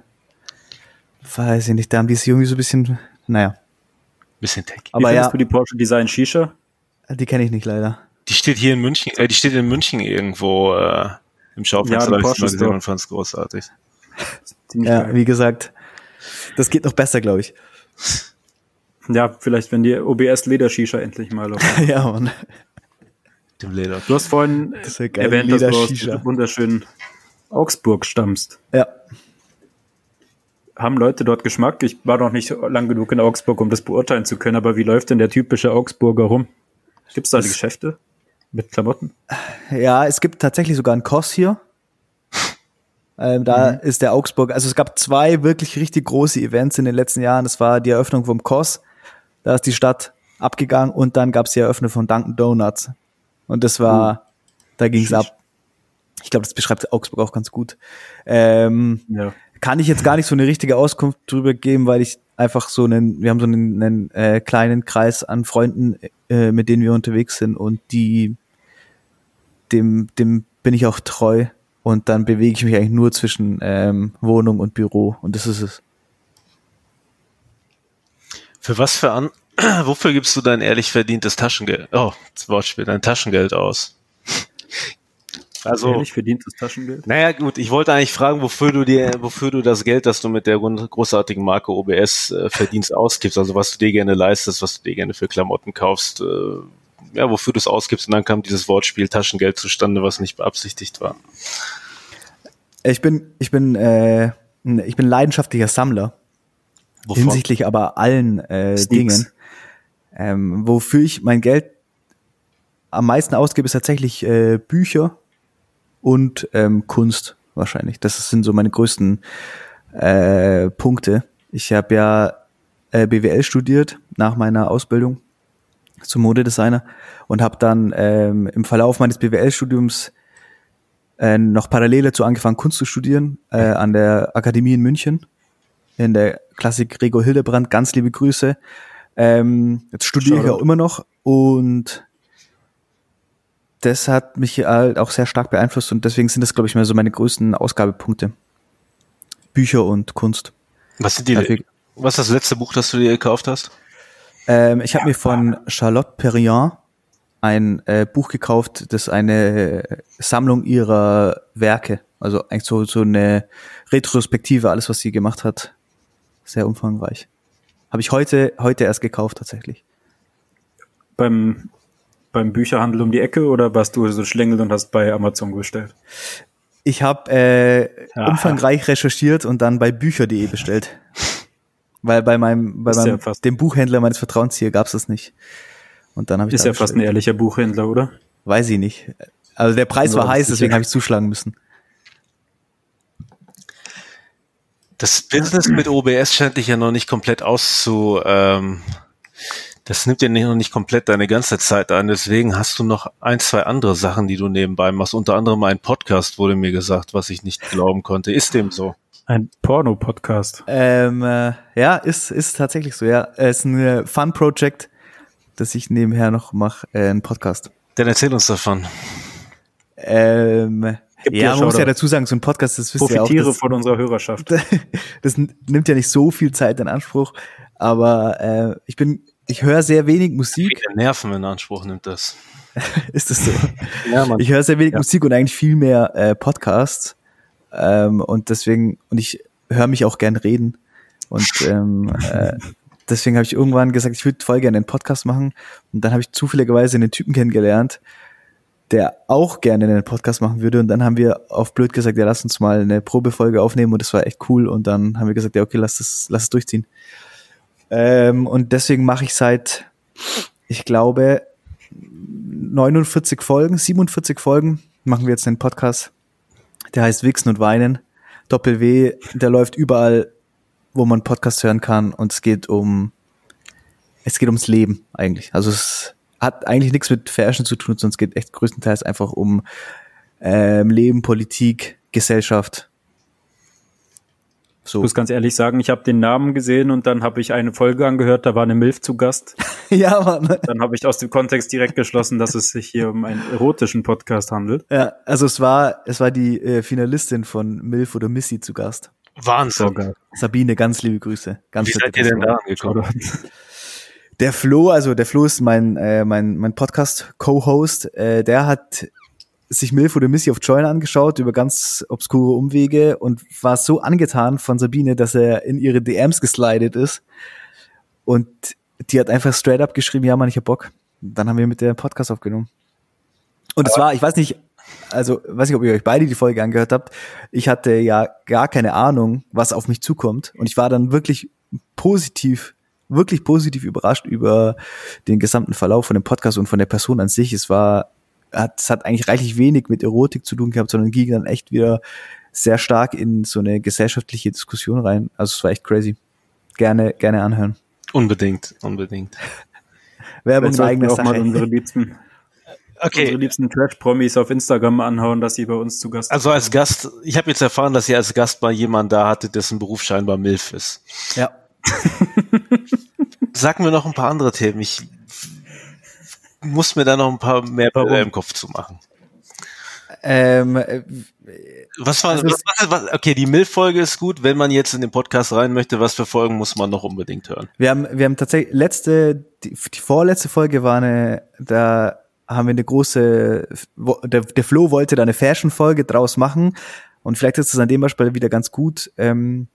weiß ich nicht, da haben die es irgendwie so ein bisschen, naja.
Bisschen tech.
Aber Wie ja. du die Porsche Design Shisha?
Die kenne ich nicht leider.
Die steht hier in München, äh, die steht in München irgendwo äh, im Schaufenster, ja,
da ich mal gesehen
und fand es großartig.
ja, geil. wie gesagt, das geht noch besser, glaube ich.
Ja, vielleicht, wenn die OBS Ledershisha endlich mal läuft.
ja, Mann.
Dem Leder.
Du hast vorhin das erwähnt, dass du aus wunderschönen Augsburg stammst.
Ja.
Haben Leute dort Geschmack? Ich war noch nicht lang genug in Augsburg, um das beurteilen zu können, aber wie läuft denn der typische Augsburger rum? Gibt es da die Geschäfte? Mit Klamotten?
Ja, es gibt tatsächlich sogar einen Koss hier. Ähm, da mhm. ist der Augsburg, also es gab zwei wirklich richtig große Events in den letzten Jahren. Das war die Eröffnung vom Koss, da ist die Stadt abgegangen und dann gab es die Eröffnung von Dunkin' Donuts. Und das war, mhm. da ging es ab. Ich glaube, das beschreibt Augsburg auch ganz gut. Ähm, ja. Kann ich jetzt gar nicht so eine richtige Auskunft drüber geben, weil ich einfach so einen, wir haben so einen, einen äh, kleinen Kreis an Freunden, äh, mit denen wir unterwegs sind und die, dem, dem bin ich auch treu und dann bewege ich mich eigentlich nur zwischen ähm, Wohnung und Büro und das ist es.
Für was für an, wofür gibst du dein ehrlich verdientes Taschengeld, oh, das Wortspiel, dein Taschengeld aus?
Also ehrlich verdientes Taschengeld?
Naja, gut, ich wollte eigentlich fragen, wofür du dir, wofür du das Geld, das du mit der großartigen Marke OBS äh, verdienst, ausgibst. Also was du dir gerne leistest, was du dir gerne für Klamotten kaufst, äh, ja, wofür du es ausgibst. Und dann kam dieses Wortspiel Taschengeld zustande, was nicht beabsichtigt war.
Ich bin, ich bin, äh, ich bin leidenschaftlicher Sammler. Wovon? Hinsichtlich aber allen äh, Dingen. Ähm, wofür ich mein Geld am meisten ausgebe, ist tatsächlich äh, Bücher und ähm, Kunst wahrscheinlich. Das sind so meine größten äh, Punkte. Ich habe ja äh, BWL studiert nach meiner Ausbildung zum Modedesigner und habe dann ähm, im Verlauf meines BWL-Studiums äh, noch parallel dazu angefangen, Kunst zu studieren äh, an der Akademie in München in der Klassik Gregor Hildebrand. Ganz liebe Grüße. Ähm, jetzt studiere ich auch immer noch und das hat mich halt auch sehr stark beeinflusst und deswegen sind das, glaube ich, mal so meine größten Ausgabepunkte. Bücher und Kunst.
Was sind die,
Also,
was ist das letzte Buch, das du dir gekauft hast?
Ähm, ich habe mir von Charlotte Perriand ein äh, Buch gekauft, das eine Sammlung ihrer Werke, also eigentlich so, so eine Retrospektive, alles, was sie gemacht hat. Sehr umfangreich. Habe ich heute, heute erst gekauft tatsächlich.
Beim, beim Bücherhandel um die Ecke oder warst du so schlängelt und hast bei Amazon bestellt?
Ich habe äh,
Aha.
umfangreich recherchiert und dann bei bücher.de bestellt. Weil bei meinem, bei
ja
meinem
fast-
dem Buchhändler meines Vertrauens hier gab's das nicht. Und dann habe ich
Ist
da
ja fast ein
bestellt.
ehrlicher Buchhändler, oder?
Weiß ich nicht. Also der Preis war
Ja,
heiß, deswegen habe ich zuschlagen müssen.
Das Business mit OBS scheint dich ja noch nicht komplett auszu, ähm, das nimmt dir nicht- noch nicht komplett deine ganze Zeit ein. Deswegen hast du noch ein, zwei andere Sachen, die du nebenbei machst. Unter anderem ein Podcast wurde mir gesagt, was ich nicht glauben konnte. Ist dem so?
Ein Porno-Podcast.
Ähm, äh, ja, ist, ist tatsächlich so, ja. Es ist ein äh, Fun-Project, das ich nebenher noch mache, äh, ein Podcast.
Dann erzähl uns davon.
Ähm, ja, man muss ja dazu sagen, so ein Podcast, das wisst ihr ja auch,
Profitiere von unserer Hörerschaft.
das nimmt ja nicht so viel Zeit in Anspruch, aber äh, ich bin, ich höre sehr wenig Musik,
Viele Nerven in Anspruch nimmt das.
ist das so?
Ja, man.
Ich höre sehr wenig
Ja.
Musik und eigentlich viel mehr äh, Podcasts. Ähm, und deswegen, und ich höre mich auch gern reden. Und ähm, äh, deswegen habe ich irgendwann gesagt, ich würde voll gerne einen Podcast machen. Und dann habe ich zufälligerweise einen Typen kennengelernt, der auch gerne einen Podcast machen würde. Und dann haben wir auf blöd gesagt, ja, lass uns mal eine Probefolge aufnehmen und das war echt cool. Und dann haben wir gesagt, ja, okay, lass es, lass es durchziehen. Ähm, und deswegen mache ich seit, ich glaube, 49 Folgen, 47 Folgen machen wir jetzt einen Podcast. Der heißt Wichsen und Weinen. Doppel W, der läuft überall, wo man Podcast hören kann und es geht um, es geht ums Leben eigentlich. Also es hat eigentlich nichts mit Fashion zu tun, sondern es geht echt größtenteils einfach um ähm, Leben, Politik, Gesellschaft.
Ich
So.
muss ganz ehrlich sagen, ich habe den Namen gesehen und dann habe ich eine Folge angehört, da war eine Milf zu Gast.
ja, Mann.
Dann habe ich aus dem Kontext direkt geschlossen, dass es sich hier um einen erotischen Podcast handelt.
Ja, also es war, es war die äh, Finalistin von Milf oder Missy zu Gast.
Wahnsinn.
geil.
Sabine, ganz liebe Grüße. Ganz
Wie seid ihr denn da angekommen?
Der Flo, also der Flo ist mein, äh, mein, mein Podcast-Co-Host, äh, der hat sich Milf oder Missy auf Join angeschaut über ganz obskure Umwege und war so angetan von Sabine, dass er in ihre DMs geslidet ist. Und die hat einfach straight up geschrieben, ja Mann, ich hab Bock. Dann haben wir mit der Podcast aufgenommen. Und es war, ich weiß nicht, also weiß nicht, ob ihr euch beide die Folge angehört habt. Ich hatte ja gar keine Ahnung, was auf mich zukommt. Und ich war dann wirklich positiv, wirklich positiv überrascht über den gesamten Verlauf von dem Podcast und von der Person an sich. Es war, hat, es hat eigentlich reichlich wenig mit Erotik zu tun gehabt, sondern ging dann echt wieder sehr stark in so eine gesellschaftliche Diskussion rein. Also es war echt crazy. Gerne, gerne anhören.
Unbedingt, unbedingt.
Werbung in
wir
eigener
auch mal unsere
Sache.
liebsten, unsere
Okay,
liebsten Trash-Promis auf Instagram anhauen, dass sie bei uns zu Gast
also als Gast, ich habe jetzt erfahren, dass ihr als Gast mal jemanden da hatte, dessen Beruf scheinbar MILF ist.
Ja.
Sag mir noch ein paar andere Themen. Ich muss mir da noch ein paar mehr
Warum?
Im Kopf zu machen.
Ähm, äh,
Was war,
Also
was, was, was, okay, die MILF-Folge ist gut. Wenn man jetzt in den Podcast rein möchte, was für Folgen muss man noch unbedingt hören?
Wir haben, wir haben tatsächlich letzte, die, die vorletzte Folge war eine, da haben wir eine große, wo- der, der Flo wollte da eine Fashion-Folge draus machen und vielleicht ist es an dem Beispiel wieder ganz gut. Ähm,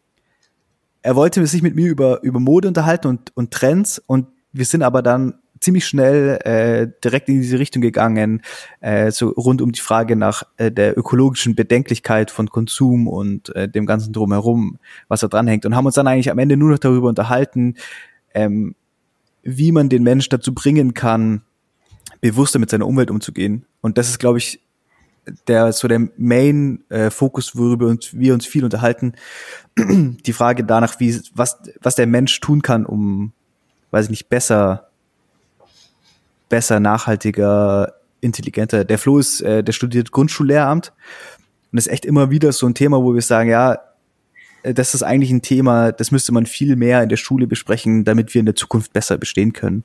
er wollte sich mit mir über, über Mode unterhalten und, und Trends und wir sind aber dann ziemlich schnell äh, direkt in diese Richtung gegangen, äh, so rund um die Frage nach äh, der ökologischen Bedenklichkeit von Konsum und äh, dem ganzen drumherum, was da dranhängt und haben uns dann eigentlich am Ende nur noch darüber unterhalten, ähm, wie man den Mensch dazu bringen kann, bewusster mit seiner Umwelt umzugehen. Und das ist, glaube ich, der so der Main-Fokus, worüber uns, wir uns viel unterhalten, die Frage danach, wie was was der Mensch tun kann, um, weiß ich nicht, besser besser, nachhaltiger, intelligenter. Der Flo ist, äh, der studiert Grundschullehramt und ist echt immer wieder so ein Thema, wo wir sagen, ja, äh, das ist eigentlich ein Thema, das müsste man viel mehr in der Schule besprechen, damit wir in der Zukunft besser bestehen können.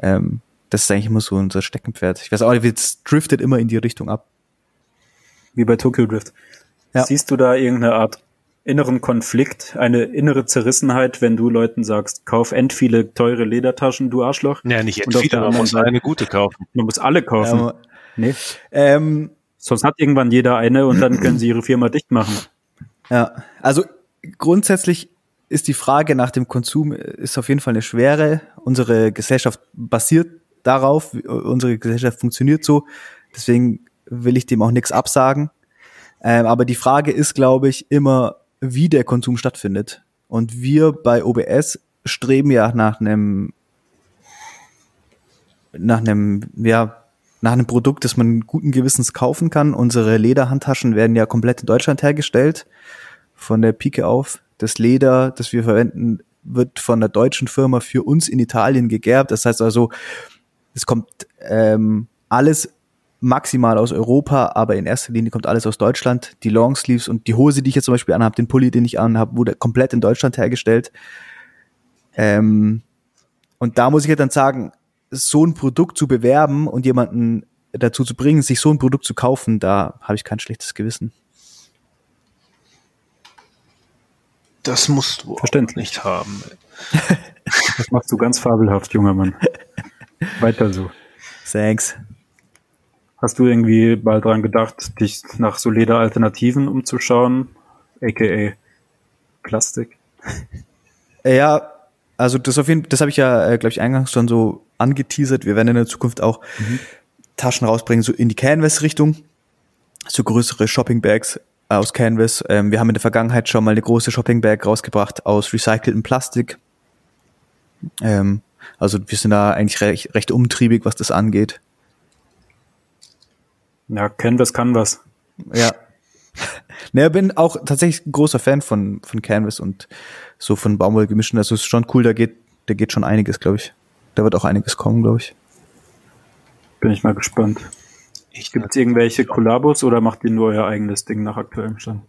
Ähm, das ist eigentlich immer so unser Steckenpferd. Ich weiß auch, es driftet immer in die Richtung ab.
Wie bei Tokyo Drift. Ja. Siehst du da irgendeine Art inneren Konflikt, eine innere Zerrissenheit, wenn du Leuten sagst, kauf end viele teure Ledertaschen, du Arschloch?
Ja, nicht end viele, man muss eine gute kaufen.
Man muss alle kaufen. Ja, nee. Ähm, Sonst hat irgendwann jeder eine und dann können sie ihre Firma dicht machen.
Ja, also grundsätzlich ist die Frage nach dem Konsum ist auf jeden Fall eine schwere. Unsere Gesellschaft basiert darauf, unsere Gesellschaft funktioniert so. Deswegen will ich dem auch nichts absagen. Ähm, aber die Frage ist, glaube ich, immer, wie der Konsum stattfindet. Und wir bei OBS streben ja nach einem nach einem ja nach einem Produkt, das man guten Gewissens kaufen kann. Unsere Lederhandtaschen werden ja komplett in Deutschland hergestellt, von der Pike auf. Das Leder, das wir verwenden, wird von einer deutschen Firma für uns in Italien gegerbt. Das heißt also, es kommt ähm, alles maximal aus Europa, aber in erster Linie kommt alles aus Deutschland. Die Longsleeves und die Hose, die ich jetzt zum Beispiel anhabe, den Pulli, den ich anhabe, wurde komplett in Deutschland hergestellt. Ähm, und da muss ich ja dann sagen, so ein Produkt zu bewerben und jemanden dazu zu bringen, sich so ein Produkt zu kaufen, da habe ich kein schlechtes Gewissen.
Das musst du
Verständlich. nicht haben. das machst du ganz fabelhaft, junger Mann. Weiter so.
Thanks.
Hast du irgendwie mal dran gedacht, dich nach so Lederalternativen umzuschauen, aka Plastik?
Ja, also das auf jeden das habe ich ja, äh, glaube ich, eingangs schon so angeteasert. Wir werden in der Zukunft auch mhm. Taschen rausbringen, so in die Canvas-Richtung, so größere Shopping-Bags aus Canvas. Ähm, wir haben in der Vergangenheit schon mal eine große Shopping-Bag rausgebracht aus recyceltem Plastik. Ähm, also wir sind da eigentlich recht, recht umtriebig, was das angeht.
Ja, Canvas kann was.
Ja. Naja, bin auch tatsächlich ein großer Fan von, von Canvas und so von Baumwollgemischen. Also ist schon cool, da geht, da geht schon einiges, glaube ich. Da wird auch einiges kommen, glaube ich.
Bin ich mal gespannt. Gibt es irgendwelche Kollabos oder macht ihr nur euer eigenes Ding nach aktuellem Stand?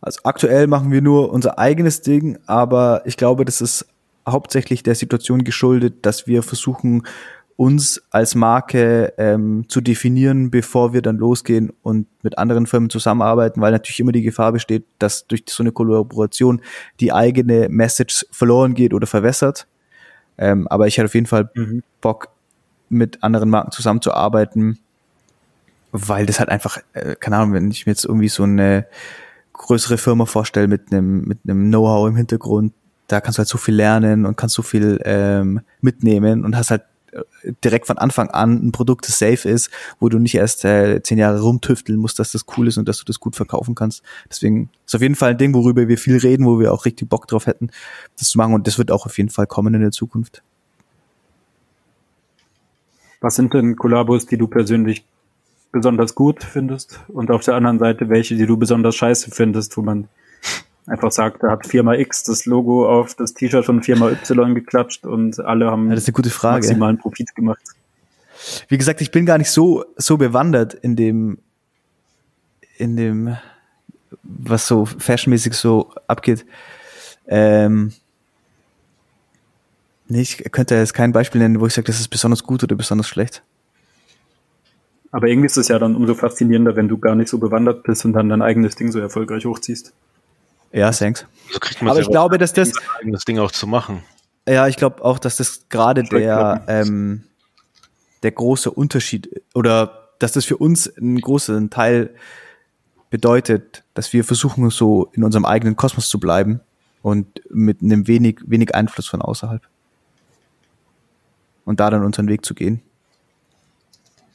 Also aktuell machen wir nur unser eigenes Ding, aber ich glaube, das ist hauptsächlich der Situation geschuldet, dass wir versuchen, uns als Marke ähm, zu definieren, bevor wir dann losgehen und mit anderen Firmen zusammenarbeiten, weil natürlich immer die Gefahr besteht, dass durch so eine Kollaboration die eigene Message verloren geht oder verwässert. Ähm, aber ich hätte auf jeden Fall mhm. Bock, mit anderen Marken zusammenzuarbeiten, weil das halt einfach, äh, keine Ahnung, wenn ich mir jetzt irgendwie so eine größere Firma vorstelle mit einem mit einem Know-how im Hintergrund, da kannst du halt so viel lernen und kannst so viel ähm, mitnehmen und hast halt direkt von Anfang an ein Produkt, das safe ist, wo du nicht erst äh, zehn Jahre rumtüfteln musst, dass das cool ist und dass du das gut verkaufen kannst. Deswegen ist auf jeden Fall ein Ding, worüber wir viel reden, wo wir auch richtig Bock drauf hätten, das zu machen und das wird auch auf jeden Fall kommen in der Zukunft.
Was sind denn Kollabos, die du persönlich besonders gut findest und auf der anderen Seite welche, die du besonders scheiße findest, wo man einfach sagt, da hat Firma X das Logo auf das T-Shirt von Firma Y geklatscht und alle haben
ja, das ist eine gute Frage.
maximalen Profit gemacht.
Wie gesagt, ich bin gar nicht so, so bewandert in dem, in dem, was so fashionmäßig so abgeht. Ähm, nee, ich könnte jetzt kein Beispiel nennen, wo ich sage, das ist besonders gut oder besonders schlecht.
Aber irgendwie ist es ja dann umso faszinierender, wenn du gar nicht so bewandert bist und dann dein eigenes Ding so erfolgreich hochziehst.
Ja, thanks.
So kriegt man Aber ich glaube, dass das das Ding auch zu machen.
Ja, ich glaube auch, dass das gerade der ähm, der große Unterschied oder dass das für uns einen großen Teil bedeutet, dass wir versuchen, so in unserem eigenen Kosmos zu bleiben und mit einem wenig, wenig Einfluss von außerhalb. Und da dann unseren Weg zu gehen.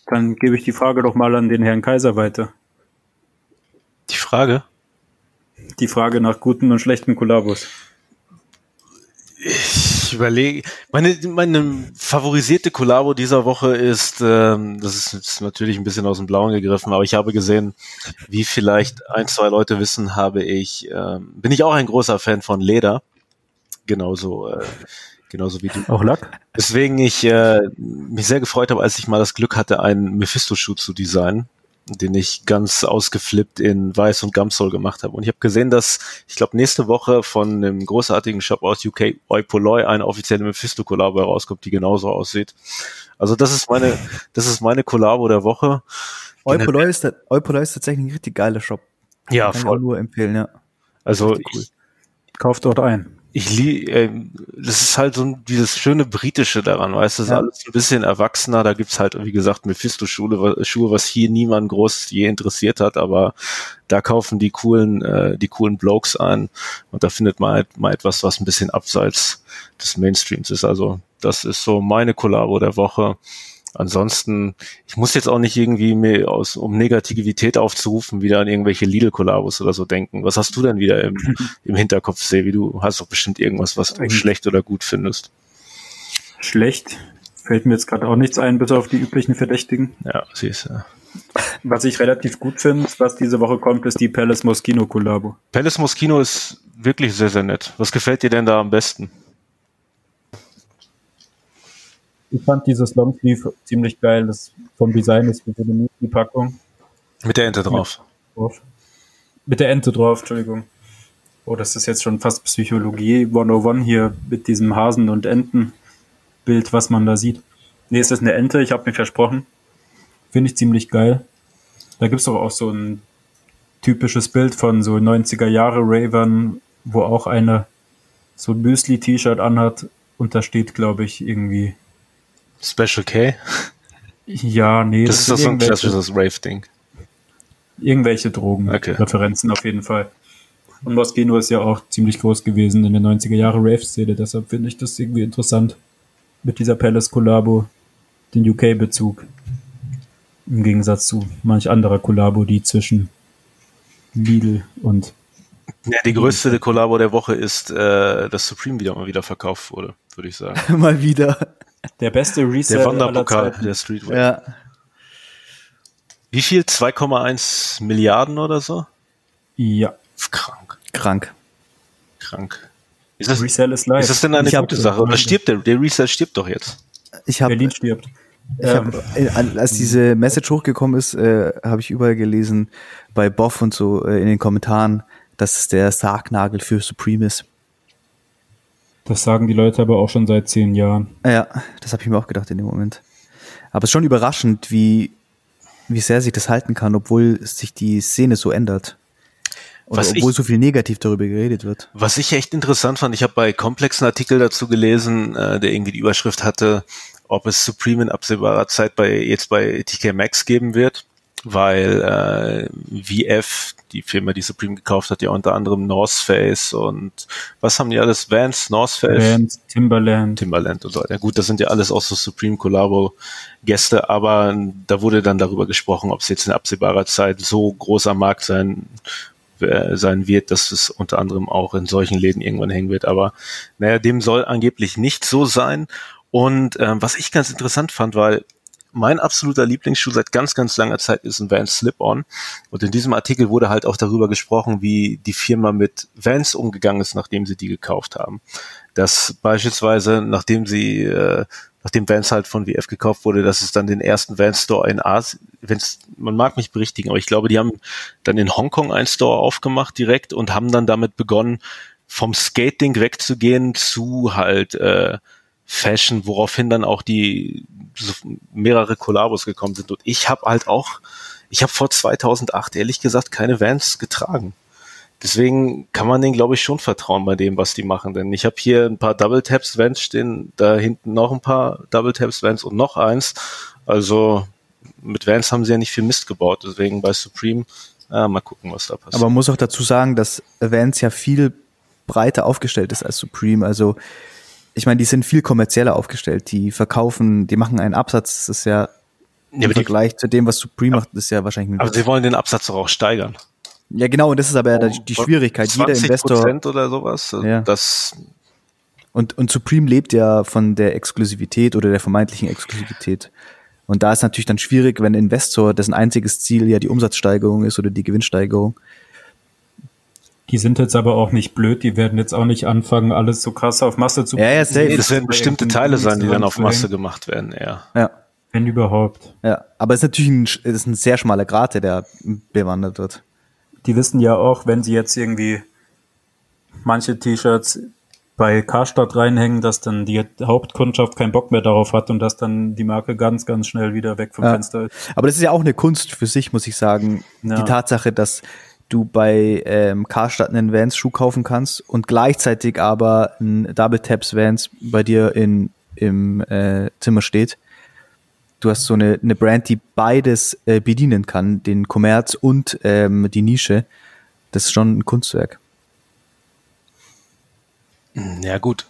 Dann gebe ich die Frage doch mal an den Herrn Kaiser weiter.
Die Frage?
Die Frage nach guten und schlechten Kollabos.
Ich überlege, meine, meine favorisierte Kollabo dieser Woche ist, ähm, das ist jetzt natürlich ein bisschen aus dem Blauen gegriffen, aber ich habe gesehen, wie vielleicht ein, zwei Leute wissen, habe ich, ähm, bin ich auch ein großer Fan von Leder. Genauso, äh, genauso wie du.
Auch Lack?
Deswegen ich äh, mich sehr gefreut habe, als ich mal das Glück hatte, einen Mephisto-Schuh zu designen den ich ganz ausgeflippt in Weiß und Gamsol gemacht habe. Und ich habe gesehen, dass ich glaube nächste Woche von einem großartigen Shop aus UK, Oipoloi, eine offizielle Mephisto-Kollabo herauskommt, die genauso aussieht. Also das ist meine, das ist meine Kollabo der Woche.
Oipoloi ist, Oipoloi ist tatsächlich ein richtig geiler Shop.
Ja,
Kann
voll.
ich nur empfehlen, ja.
Also
cool.
ich,
Kauft dort ein.
Ich lieb, äh, das ist halt so ein- dieses schöne Britische daran, weißt du, das ist
Ja.
alles ein bisschen erwachsener, da gibt's halt, wie gesagt, Mephisto-Schule, wa- Schuhe, was hier niemand groß je interessiert hat, aber da kaufen die coolen, äh, die coolen Blokes ein und da findet man halt mal etwas, was ein bisschen abseits des Mainstreams ist. Also das ist so meine Kollabo der Woche. Ansonsten, ich muss jetzt auch nicht irgendwie mir aus, um Negativität aufzurufen, wieder an irgendwelche Lidl-Kollabos oder so denken. Was hast du denn wieder im, im Hinterkopf, Sevi? Du hast doch bestimmt irgendwas, was du schlecht oder gut findest.
Schlecht. Fällt mir jetzt gerade auch nichts ein, bis auf die üblichen Verdächtigen.
Ja, siehst du.
Was ich relativ gut finde, was diese Woche kommt, ist die Palace Moschino Kollabo.
Palace Moschino ist wirklich sehr, sehr nett. Was gefällt dir denn da am besten?
Ich fand dieses Longsleeve ziemlich geil. Das vom Design ist wie so eine die Packung
Mit der Ente drauf.
Mit der Ente drauf, Entschuldigung. Oh, das ist jetzt schon fast Psychologie 101 hier mit diesem Hasen- und Entenbild, was man da sieht. Nee, es ist eine Ente, ich habe mich versprochen. Finde ich ziemlich geil. Da gibt's doch auch so ein typisches Bild von so 90er Jahre Ravern, wo auch einer so ein Müsli-T-Shirt anhat und da steht, glaube ich, irgendwie,
Special K?
ja, nee,
Das ist doch so ein klassisches Rave-Ding.
Irgendwelche Drogenreferenzen auf jeden Fall. Und Moschino ist ja auch ziemlich groß gewesen in der 90er Jahre Rave-Szene, deshalb finde ich das irgendwie interessant. Mit dieser Palace-Kollabo, den UK-Bezug. Im Gegensatz zu manch anderer Kollabo, die zwischen Lidl und
Ja, die größte Kollabo der Woche ist, äh, dass Supreme wieder mal wieder verkauft wurde, würde ich sagen.
Mal wieder.
Der beste Resell
Der
aller
Wanderpokal
Zeiten.
der Streetwear.
Ja.
Wie viel? 2,1 Milliarden oder so?
Ja,
Krank.
Krank.
Krank. Ist das,
Resell ist live.
ist das denn eine
Ich hab-
gute Sache? Oder stirbt der? Der Resell stirbt doch jetzt.
Ich habe
Berlin stirbt.
Ich hab, äh, als diese Message hochgekommen ist, äh, habe ich überall gelesen, bei Boff und so äh, in den Kommentaren, dass es der Sargnagel für Supreme ist.
Das sagen die Leute aber auch schon seit zehn Jahren.
Ja, das habe ich mir auch gedacht in dem Moment. Aber es ist schon überraschend, wie, wie sehr sich das halten kann, obwohl sich die Szene so ändert. Oder
Was ich-
obwohl so viel negativ darüber geredet wird.
Was ich echt interessant fand, ich habe bei Complex einen Artikel dazu gelesen, äh, der irgendwie die Überschrift hatte, ob es Supreme in absehbarer Zeit bei jetzt bei TK Maxx geben wird, weil äh, VF, die Firma, die Supreme gekauft hat, ja unter anderem North Face und was haben die alles? Vans, North Face,
Vans, Timberland.
Timberland und so weiter. Gut, das sind ja alles auch so Supreme Collabo Gäste, aber da wurde dann darüber gesprochen, ob es jetzt in absehbarer Zeit so großer Markt sein äh, sein wird, dass es unter anderem auch in solchen Läden irgendwann hängen wird. Aber naja, dem soll angeblich nicht so sein. Und ähm, was ich ganz interessant fand, weil mein absoluter Lieblingsschuh seit ganz, ganz langer Zeit ist ein Vans Slip-On. Und in diesem Artikel wurde halt auch darüber gesprochen, wie die Firma mit Vans umgegangen ist, nachdem sie die gekauft haben. Dass beispielsweise, nachdem sie, äh, nachdem Vans halt von WF gekauft wurde, dass es dann den ersten Vans Store in Asien, wenn's, man mag mich berichtigen, aber ich glaube, die haben dann in Hongkong einen Store aufgemacht direkt und haben dann damit begonnen, vom Skating wegzugehen zu halt äh, Fashion, woraufhin dann auch die so mehrere Kollabos gekommen sind. Und ich habe halt auch, ich habe vor 2008 ehrlich gesagt keine Vans getragen. Deswegen kann man denen, glaube ich, schon vertrauen bei dem, was die machen. Denn ich habe hier ein paar Double Taps Vans stehen, da hinten noch ein paar Double Taps Vans und noch eins. Also mit Vans haben sie ja nicht viel Mist gebaut. Deswegen bei Supreme, ah, mal gucken, was da passiert.
Aber man muss auch dazu sagen, dass Vans ja viel breiter aufgestellt ist als Supreme. Also ich meine, die sind viel kommerzieller aufgestellt. Die verkaufen, die machen einen Absatz. Das ist ja im
ja, aber, die,
Vergleich zu dem, was Supreme macht, ist ja wahrscheinlich.
aber sie wollen den Absatz doch auch steigern.
ja, genau. Und das ist aber ja die, die Schwierigkeit. Jeder
20
Investor.
Prozent oder sowas.
Ja.
Das
Und, und Supreme lebt ja von der Exklusivität oder der vermeintlichen Exklusivität. Und da ist natürlich dann schwierig, wenn ein Investor, dessen einziges Ziel ja die Umsatzsteigerung ist oder die Gewinnsteigerung.
Die sind jetzt aber auch nicht blöd, die werden jetzt auch nicht anfangen, alles so krass auf Masse zu
Ja, ja, safe.
Das werden bestimmte Teile sein, die dann auf Masse gemacht werden, eher.
Ja.
Wenn überhaupt.
Ja, aber es ist natürlich ein, es ist ein sehr schmaler Grat, der da bewandert wird.
Die wissen ja auch, wenn sie jetzt irgendwie manche T-Shirts bei Karstadt reinhängen, dass dann die Hauptkundschaft keinen Bock mehr darauf hat und dass dann die Marke ganz, ganz schnell wieder weg vom
Ja.
Fenster ist.
Aber das ist ja auch eine Kunst für sich, muss ich sagen.
Ja.
Die Tatsache, dass du bei ähm, Karstadt einen Vans-Schuh kaufen kannst und gleichzeitig aber ein Double Taps Vans bei dir in, im äh, Zimmer steht. Du hast so eine, eine Brand, die beides äh, bedienen kann, den Kommerz und ähm, die Nische. Das ist schon ein Kunstwerk.
Ja, gut.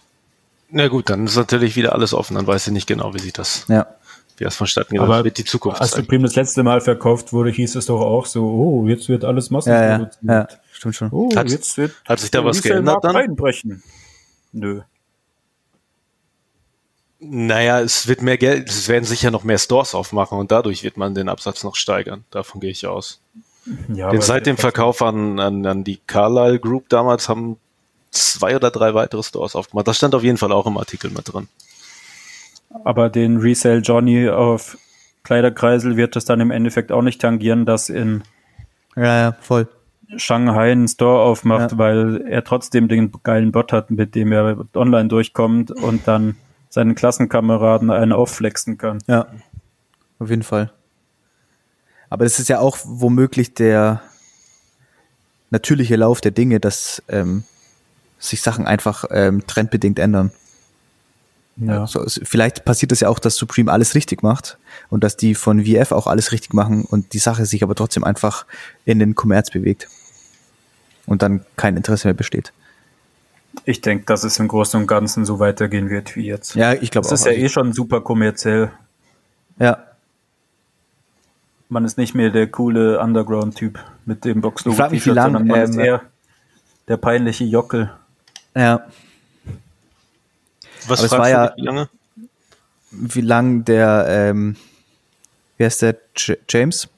Ja, gut, dann ist natürlich wieder alles offen. Dann weiß ich nicht genau, wie sich das,
Ja.
Wie das vonstatten geht.
Aber
Das wird die Zukunft
Als. Supreme das letzte Mal verkauft wurde, hieß es doch auch so, oh, jetzt wird alles
Ja, ja,
massenproduziert.
ja, stimmt schon.
Oh,
Hat-
jetzt wird
hat sich da was geändert dann?
Einbrechen. Nö.
Naja, es wird mehr Geld, es werden sicher noch mehr Stores aufmachen und dadurch wird man den Absatz noch steigern. Davon gehe ich aus.
Ja,
Denn seit dem Verkauf an, an, an die Carlyle Group damals haben zwei oder drei weitere Stores aufgemacht. Das stand auf jeden Fall auch im Artikel mit drin.
Aber den Resale Johnny auf Kleiderkreisel wird es dann im Endeffekt auch nicht tangieren, dass in
Ja, ja, voll.
Shanghai einen Store aufmacht,
Ja.
weil er trotzdem den geilen Bot hat, mit dem er online durchkommt und dann seinen Klassenkameraden einen aufflexen kann.
Ja, auf jeden Fall. Aber das ist ja auch womöglich der natürliche Lauf der Dinge, dass ähm, sich Sachen einfach ähm, trendbedingt ändern.
Ja.
So, es- vielleicht passiert es ja auch, dass Supreme alles richtig macht und dass die von VF auch alles richtig machen und die Sache sich aber trotzdem einfach in den Kommerz bewegt und dann kein Interesse mehr besteht.
Ich denke, dass es im Großen und Ganzen so weitergehen wird wie jetzt.
Ja, ich glaube
Das
auch.
ist ja eh schon super kommerziell.
ja,
Man ist nicht mehr der coole Underground-Typ mit dem Boxlogo
Ich frag mich, wie
T-Shirt,
lang,
sondern man ist
ähm,
eher der peinliche Jockel.
ja.
Was
Aber es
fragst
war
du
ja-
wie lange?
Wie lang der, ähm, wie heißt der, J James?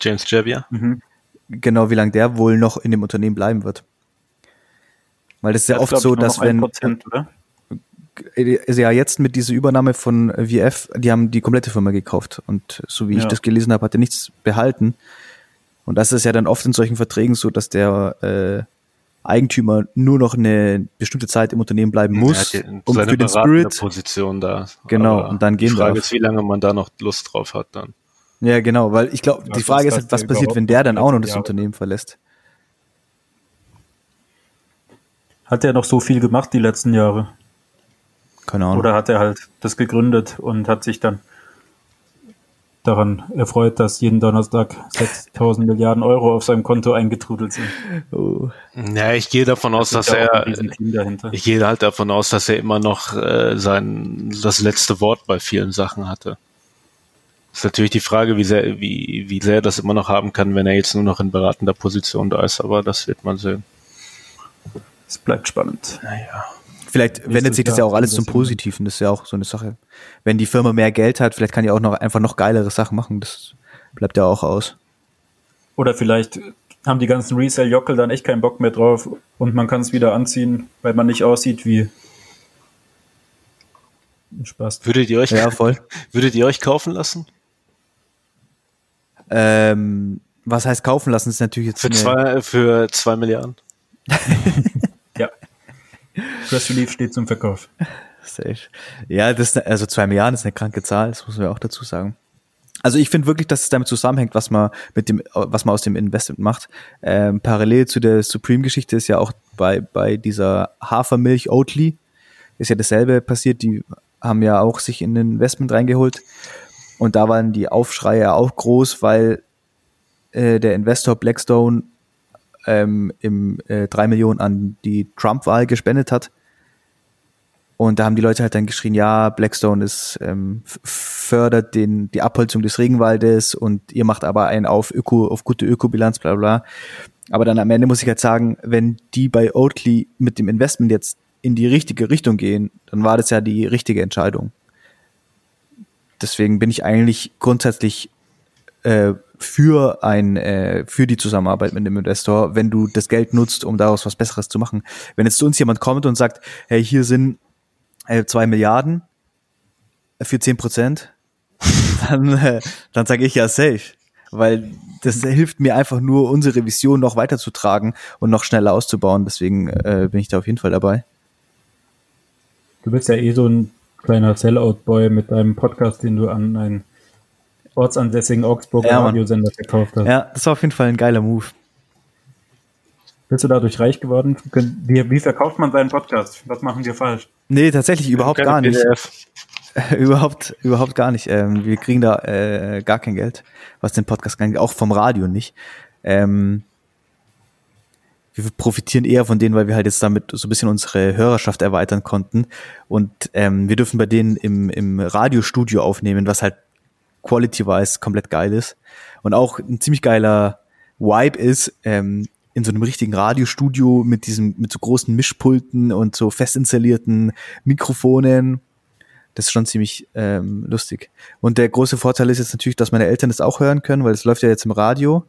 James Javier?
genau wie lange der wohl noch in dem Unternehmen bleiben wird. Weil das ist ja
Das
oft
ich,
so, dass wenn,
Prozent, oder?
also ja jetzt mit dieser Übernahme von VF, die haben die komplette Firma gekauft und so wie ich
Ja.
das gelesen habe, hat er nichts behalten. Und das ist ja dann oft in solchen Verträgen so, dass der äh, Eigentümer nur noch eine bestimmte Zeit im Unternehmen bleiben muss,
ja
um für den Spirit.
Position da.
Genau,
Aber
und dann gehen
Die Frage ist, wie lange man da noch Lust drauf hat dann.
Ja, genau, weil ich glaube,
Ja,
die Frage ist halt, was passiert, wenn der dann auch noch das
Jahre.
Unternehmen verlässt.
Hat er noch so viel gemacht die letzten Jahre?
Keine Ahnung.
Oder hat er halt das gegründet und hat sich dann daran erfreut, dass jeden Donnerstag 6000 Milliarden Euro auf seinem Konto eingetrudelt sind?
Oh.
Ja, ich gehe davon aus, dass
ja auch
er, ich gehe halt davon aus, dass er immer noch äh, sein, das letzte Wort bei vielen Sachen hatte. Ist natürlich die Frage, wie sehr, wie, wie sehr er das immer noch haben kann, wenn er jetzt nur noch in beratender Position da ist, aber das wird man sehen.
Es bleibt spannend.
Naja.
Vielleicht wendet sich das ja auch alles zum
das
Positiven, das ist ja auch so eine Sache. Wenn die Firma mehr Geld hat, vielleicht kann die auch noch einfach noch geilere Sachen machen, das bleibt ja auch aus.
Oder vielleicht haben die ganzen Resale-Jockel dann echt keinen Bock mehr drauf und man kann es wieder anziehen, weil man nicht aussieht wie Spaß.
Würdet ihr euch,
Ja, voll.
würdet ihr euch kaufen lassen?
ähm, was heißt kaufen lassen, ist natürlich jetzt
Für
eine,
zwei, für zwei Milliarden?
Ja. Press Relief steht zum Verkauf.
Safe. Ja, das, also zwei Milliarden ist eine kranke Zahl, das muss man ja auch dazu sagen. Also ich finde wirklich, dass es damit zusammenhängt, was man mit dem, was man aus dem Investment macht. Ähm, parallel zu der Supreme-Geschichte ist ja auch bei, bei dieser Hafermilch Oatly ist ja dasselbe passiert. Die haben ja auch sich in ein Investment reingeholt. Und da waren die Aufschreie auch groß, weil äh, der Investor Blackstone ähm, im äh, 3 Millionen an die Trump-Wahl gespendet hat. Und da haben die Leute halt dann geschrien, ja, Blackstone ist, ähm, fördert den, die Abholzung des Regenwaldes und ihr macht aber einen auf Öko, auf gute Ökobilanz, bla bla. Aber dann am Ende muss ich halt sagen, wenn die bei Oatly mit dem Investment jetzt in die richtige Richtung gehen, dann war das ja die richtige Entscheidung. Deswegen bin ich eigentlich grundsätzlich äh, für ein äh, für die Zusammenarbeit mit dem Investor, wenn du das Geld nutzt, um daraus was Besseres zu machen. Wenn jetzt zu uns jemand kommt und sagt, hey, hier sind äh, zwei Milliarden für zehn Prozent, dann, äh, dann sage ich ja safe, weil das hilft mir einfach nur, unsere Vision noch weiterzutragen und noch schneller auszubauen. Deswegen äh, bin ich da auf jeden Fall dabei.
Du bist ja eh so ein kleiner Sellout-Boy mit deinem Podcast, den du an einen ortsansässigen Augsburger
Ja.
Radiosender verkauft hast.
Ja, das war auf jeden Fall ein geiler Move.
Bist du dadurch reich geworden? Wie, wie verkauft man seinen Podcast? Was machen wir falsch?
Nee, tatsächlich überhaupt gar nicht. Überhaupt, überhaupt gar nicht. Ähm, wir kriegen da äh, gar kein Geld, was den Podcast angeht, auch vom Radio nicht. Ähm, wir profitieren eher von denen, weil wir halt jetzt damit so ein bisschen unsere Hörerschaft erweitern konnten. Und ähm, wir dürfen bei denen im, im Radiostudio aufnehmen, was halt quality-wise komplett geil ist. Und auch ein ziemlich geiler Vibe ist, ähm, in so einem richtigen Radiostudio mit diesem, mit so großen Mischpulten und so fest installierten Mikrofonen. Das ist schon ziemlich ähm, lustig. Und der große Vorteil ist jetzt natürlich, dass meine Eltern das auch hören können, weil es läuft ja jetzt im Radio.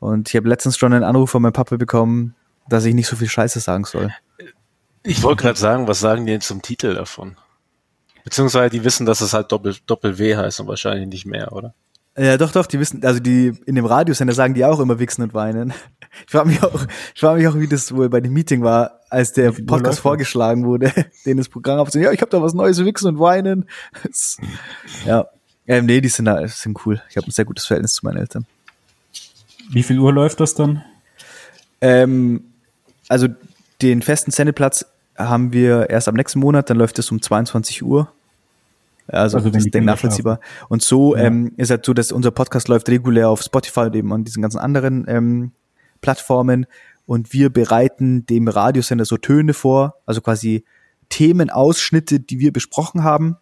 Und ich habe letztens schon einen Anruf von meinem Papa bekommen, dass ich nicht so viel Scheiße sagen soll.
Ich wollte gerade sagen, was sagen die denn zum Titel davon? Beziehungsweise die wissen, dass es halt Doppel, Doppel W heißt und wahrscheinlich nicht mehr, oder?
Ja, doch, doch, die wissen, also die in dem Radiosender sagen die auch immer wichsen und weinen. Ich frage mich auch, ich frage mich auch, wie das wohl bei dem Meeting war, als der Podcast vorgeschlagen wurde, denen das Programm abzunehmen. Ja, ich habe da was Neues, wichsen und weinen. Ja, ähm, nee, die sind da, sind cool. Ich habe ein sehr gutes Verhältnis zu meinen Eltern.
Wie viel Uhr läuft das dann?
Ähm, also den festen Sendeplatz haben wir erst am nächsten Monat, dann läuft es um 22 Uhr. Also,
Also
das ist nachvollziehbar. Und so
Ja.
ähm, ist halt so, dass unser Podcast läuft regulär auf Spotify und eben an diesen ganzen anderen ähm, Plattformen. Und wir bereiten dem Radiosender so Töne vor, also quasi Themenausschnitte, die wir besprochen haben.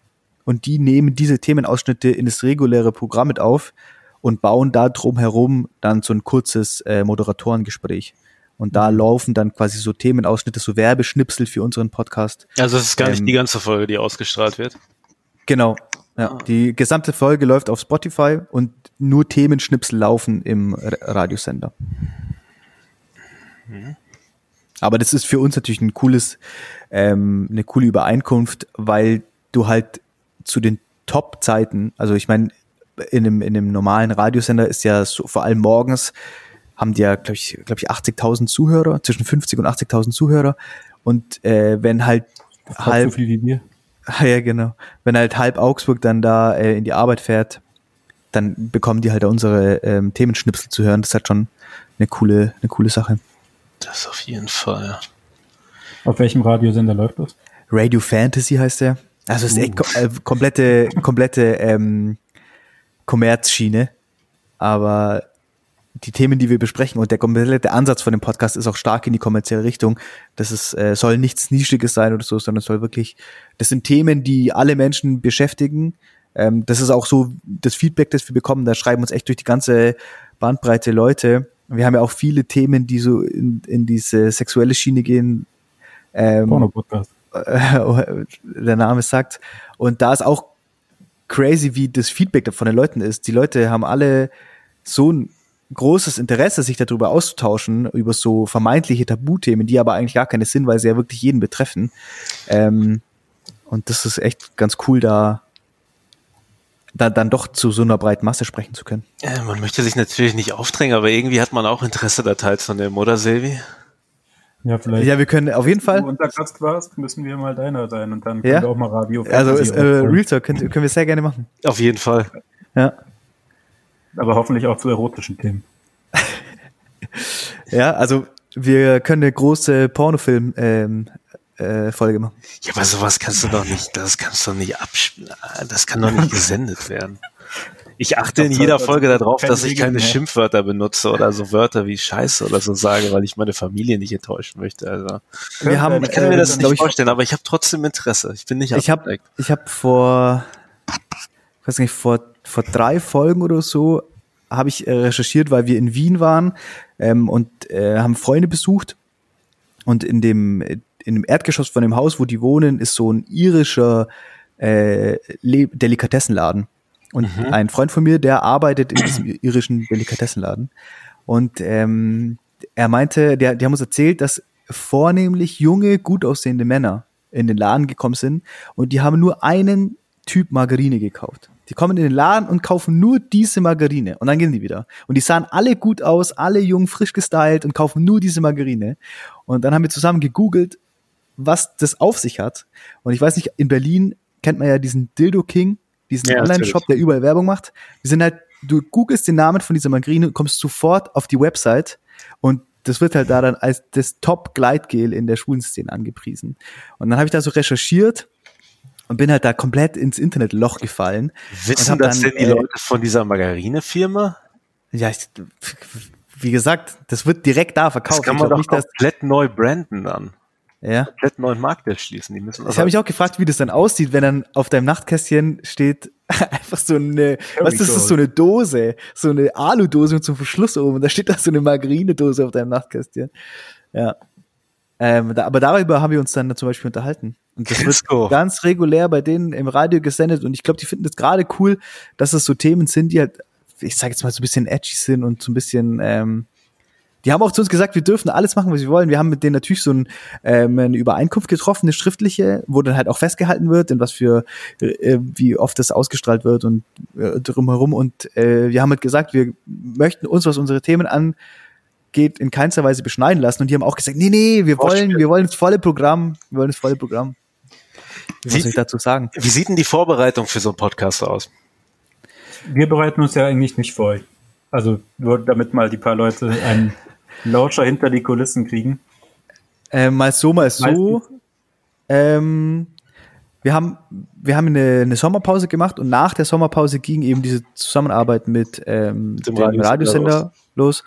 Und die nehmen diese Themenausschnitte in das reguläre Programm mit auf und bauen da drum herum dann so ein kurzes äh, Moderatorengespräch. Und da laufen dann quasi so Themenausschnitte, so Werbeschnipsel für unseren Podcast.
Also es ist gar nicht
Ähm,
die ganze Folge, die ausgestrahlt wird.
Genau. Ja, die gesamte Folge läuft auf Spotify und nur Themenschnipsel laufen im Radiosender. Aber das ist für uns natürlich ein cooles, ähm, eine coole Übereinkunft, weil du halt zu den Top-Zeiten, also ich meine, in einem, in einem normalen Radiosender ist ja so, vor allem morgens, haben die ja, glaube ich, glaub ich 80.000 Zuhörer, zwischen 50 und 80.000 Zuhörer. Und äh, wenn halt halb,
so viel wie wir.
Ah, Ja, genau. Wenn halt halb Augsburg dann da äh, in die Arbeit fährt, dann bekommen die halt unsere ähm, Themenschnipsel zu hören. Das ist halt schon eine coole, eine coole Sache.
Das auf jeden Fall.
Auf welchem Radiosender läuft das?
Radio Fantasy heißt der. Also es ist echt äh, komplette, komplette ähm, Kommerzschiene. Aber die Themen, die wir besprechen und der komplette Ansatz von dem Podcast ist auch stark in die kommerzielle Richtung. Das ist, äh, soll nichts Nischiges sein oder so, sondern es soll wirklich, das sind Themen, die alle Menschen beschäftigen. Ähm, das ist auch so das Feedback, das wir bekommen. Da schreiben uns echt durch die ganze Bandbreite Leute. Wir haben ja auch viele Themen, die so in, in diese sexuelle Schiene gehen. Ähm,
Porno-Podcast.
äh, der Name sagt. Und da ist auch crazy, wie das Feedback von den Leuten ist. Die Leute haben alle so ein großes Interesse, sich darüber auszutauschen, über so vermeintliche Tabuthemen, die aber eigentlich gar keine sind, weil sie ja wirklich jeden betreffen. Ähm, und das ist echt ganz cool, da, da dann doch zu so einer breiten Masse sprechen zu können.
Ja, man möchte sich natürlich nicht aufdrängen, aber irgendwie hat man auch Interesse da teilzunehmen, oder Silvi?
Ja, vielleicht.
Ja, wir können auf jeden
Wenn du
Fall,
unser Gast warst, müssen wir mal deiner sein und dann können
Ja?
wir auch mal Radio.
also ist, äh. Real Talk können, können wir sehr gerne machen.
Auf jeden Fall.
Ja.
Aber hoffentlich auch zu erotischen Themen.
Ja, also wir können eine große Pornofilm ähm, äh, Folge machen.
Ja, aber sowas kannst du doch nicht, das kannst du nicht abspielen. Das kann doch nicht gesendet werden. Ich achte in jeder Folge darauf, dass ich keine. Schimpfwörter benutze oder so Wörter wie Scheiße oder so sage, weil ich meine Familie nicht enttäuschen möchte. Also,
Wir haben,
ich kann mir
äh,
das
glaub
nicht
ich,
vorstellen, aber ich habe trotzdem Interesse. Ich bin nicht
ich habe ich hab vor, ich weiß nicht, vor, vor drei Folgen oder so habe ich äh, recherchiert, weil wir in Wien waren ähm, und äh, haben Freunde besucht. Und in dem, in dem Erdgeschoss von dem Haus, wo die wohnen, ist so ein irischer äh, Le Delikatessenladen. Und
Mhm.
ein Freund von mir, der arbeitet in diesem irischen Delikatessenladen. Und ähm, er meinte, der, die haben uns erzählt, dass vornehmlich junge, gut aussehende Männer in den Laden gekommen sind und die haben nur einen Typ Margarine gekauft. Die kommen in den Laden und kaufen nur diese Margarine und dann gehen die wieder. Und die sahen alle gut aus, alle jung, frisch gestylt und kaufen nur diese Margarine. Und dann haben wir zusammen gegoogelt, was das auf sich hat. Und ich weiß nicht, in Berlin kennt man ja diesen Dildo King, diesen
Ja,
Online-Shop, der überall Werbung macht. Wir sind halt, du googelst den Namen von dieser Margarine und kommst sofort auf die Website und das wird halt da dann als das Top-Gleitgel in der Schwulenszene angepriesen. Und dann habe ich da so recherchiert und bin halt da komplett ins Internetloch gefallen.
Wissen das
dann,
denn die
äh,
Leute von dieser Margarine-Firma?
Ja, ich, wie gesagt, das wird direkt da
Das
verkauft.
kann
Ich
man doch
nicht,
komplett neu branden dann.
ja.
Komplett neuen Markt erschließen. Die müssen
Ich habe mich auch gefragt, wie das dann aussieht, wenn dann auf deinem Nachtkästchen steht einfach so eine, was ist das, so eine Dose, so eine Aludose mit so einem Verschluss oben und da steht da so eine Margarinedose auf deinem Nachtkästchen. Ja. Ähm, da, aber darüber haben wir uns dann zum Beispiel unterhalten. Und das wird ganz regulär bei denen im Radio gesendet und ich glaube, die finden das gerade cool, dass es so Themen sind, die halt, ich sage jetzt mal so ein bisschen edgy sind und so ein bisschen, ähm, die haben auch zu uns gesagt, wir dürfen alles machen, was wir wollen. Wir haben mit denen natürlich so ein, ähm, eine Übereinkunft getroffen, eine schriftliche, wo dann halt auch festgehalten wird, in was für, äh, wie oft das ausgestrahlt wird und äh, drumherum. Und äh, wir haben halt gesagt, wir möchten uns, was unsere Themen angeht, in keinster Weise beschneiden lassen. Und die haben auch gesagt, nee, nee, wir wollen, wir wollen das volle Programm, wir wollen das volle Programm. Was
Wie-
soll ich dazu sagen?
Wie sieht denn die Vorbereitung für so einen Podcast aus?
Wir bereiten uns ja eigentlich nicht vor. Also nur damit mal die paar Leute einen Lauscher hinter die Kulissen kriegen.
Äh, mal so, mal so. Ähm, wir haben, wir haben eine, eine Sommerpause gemacht und nach der Sommerpause ging eben diese Zusammenarbeit mit ähm,
Dem
dem
Radiosender
Radiosender los.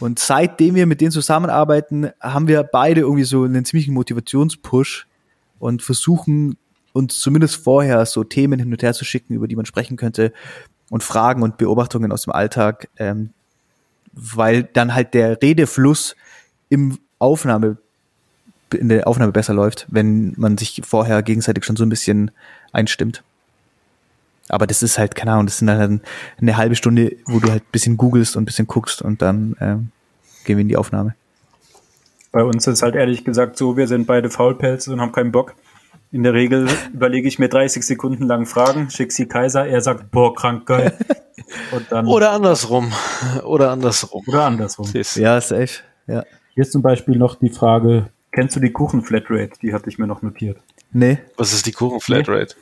Und seitdem wir mit denen zusammenarbeiten, haben wir beide irgendwie so einen ziemlichen Motivationspush und versuchen uns zumindest vorher so Themen hin und her zu schicken, über die man sprechen könnte und Fragen und Beobachtungen aus dem Alltag, ähm, weil dann halt der Redefluss im Aufnahme in der Aufnahme besser läuft, wenn man sich vorher gegenseitig schon so ein bisschen einstimmt. Aber das ist halt, keine Ahnung, das sind halt eine halbe Stunde, wo du halt ein bisschen googelst und ein bisschen guckst und dann ähm, gehen wir in die Aufnahme.
Bei uns ist halt ehrlich gesagt so, wir sind beide Faulpelze und haben keinen Bock. In der Regel überlege ich mir 30 Sekunden lang Fragen, schick sie Kaiser, er sagt, boah, krank geil. Und dann,
Oder andersrum. Oder andersrum.
oder andersrum.
Ja, safe. Ja.
Hier ist zum Beispiel noch die Frage, kennst du die Kuchen-Flatrate? Die hatte ich mir noch notiert.
Nee.
Was ist die Kuchenflatrate?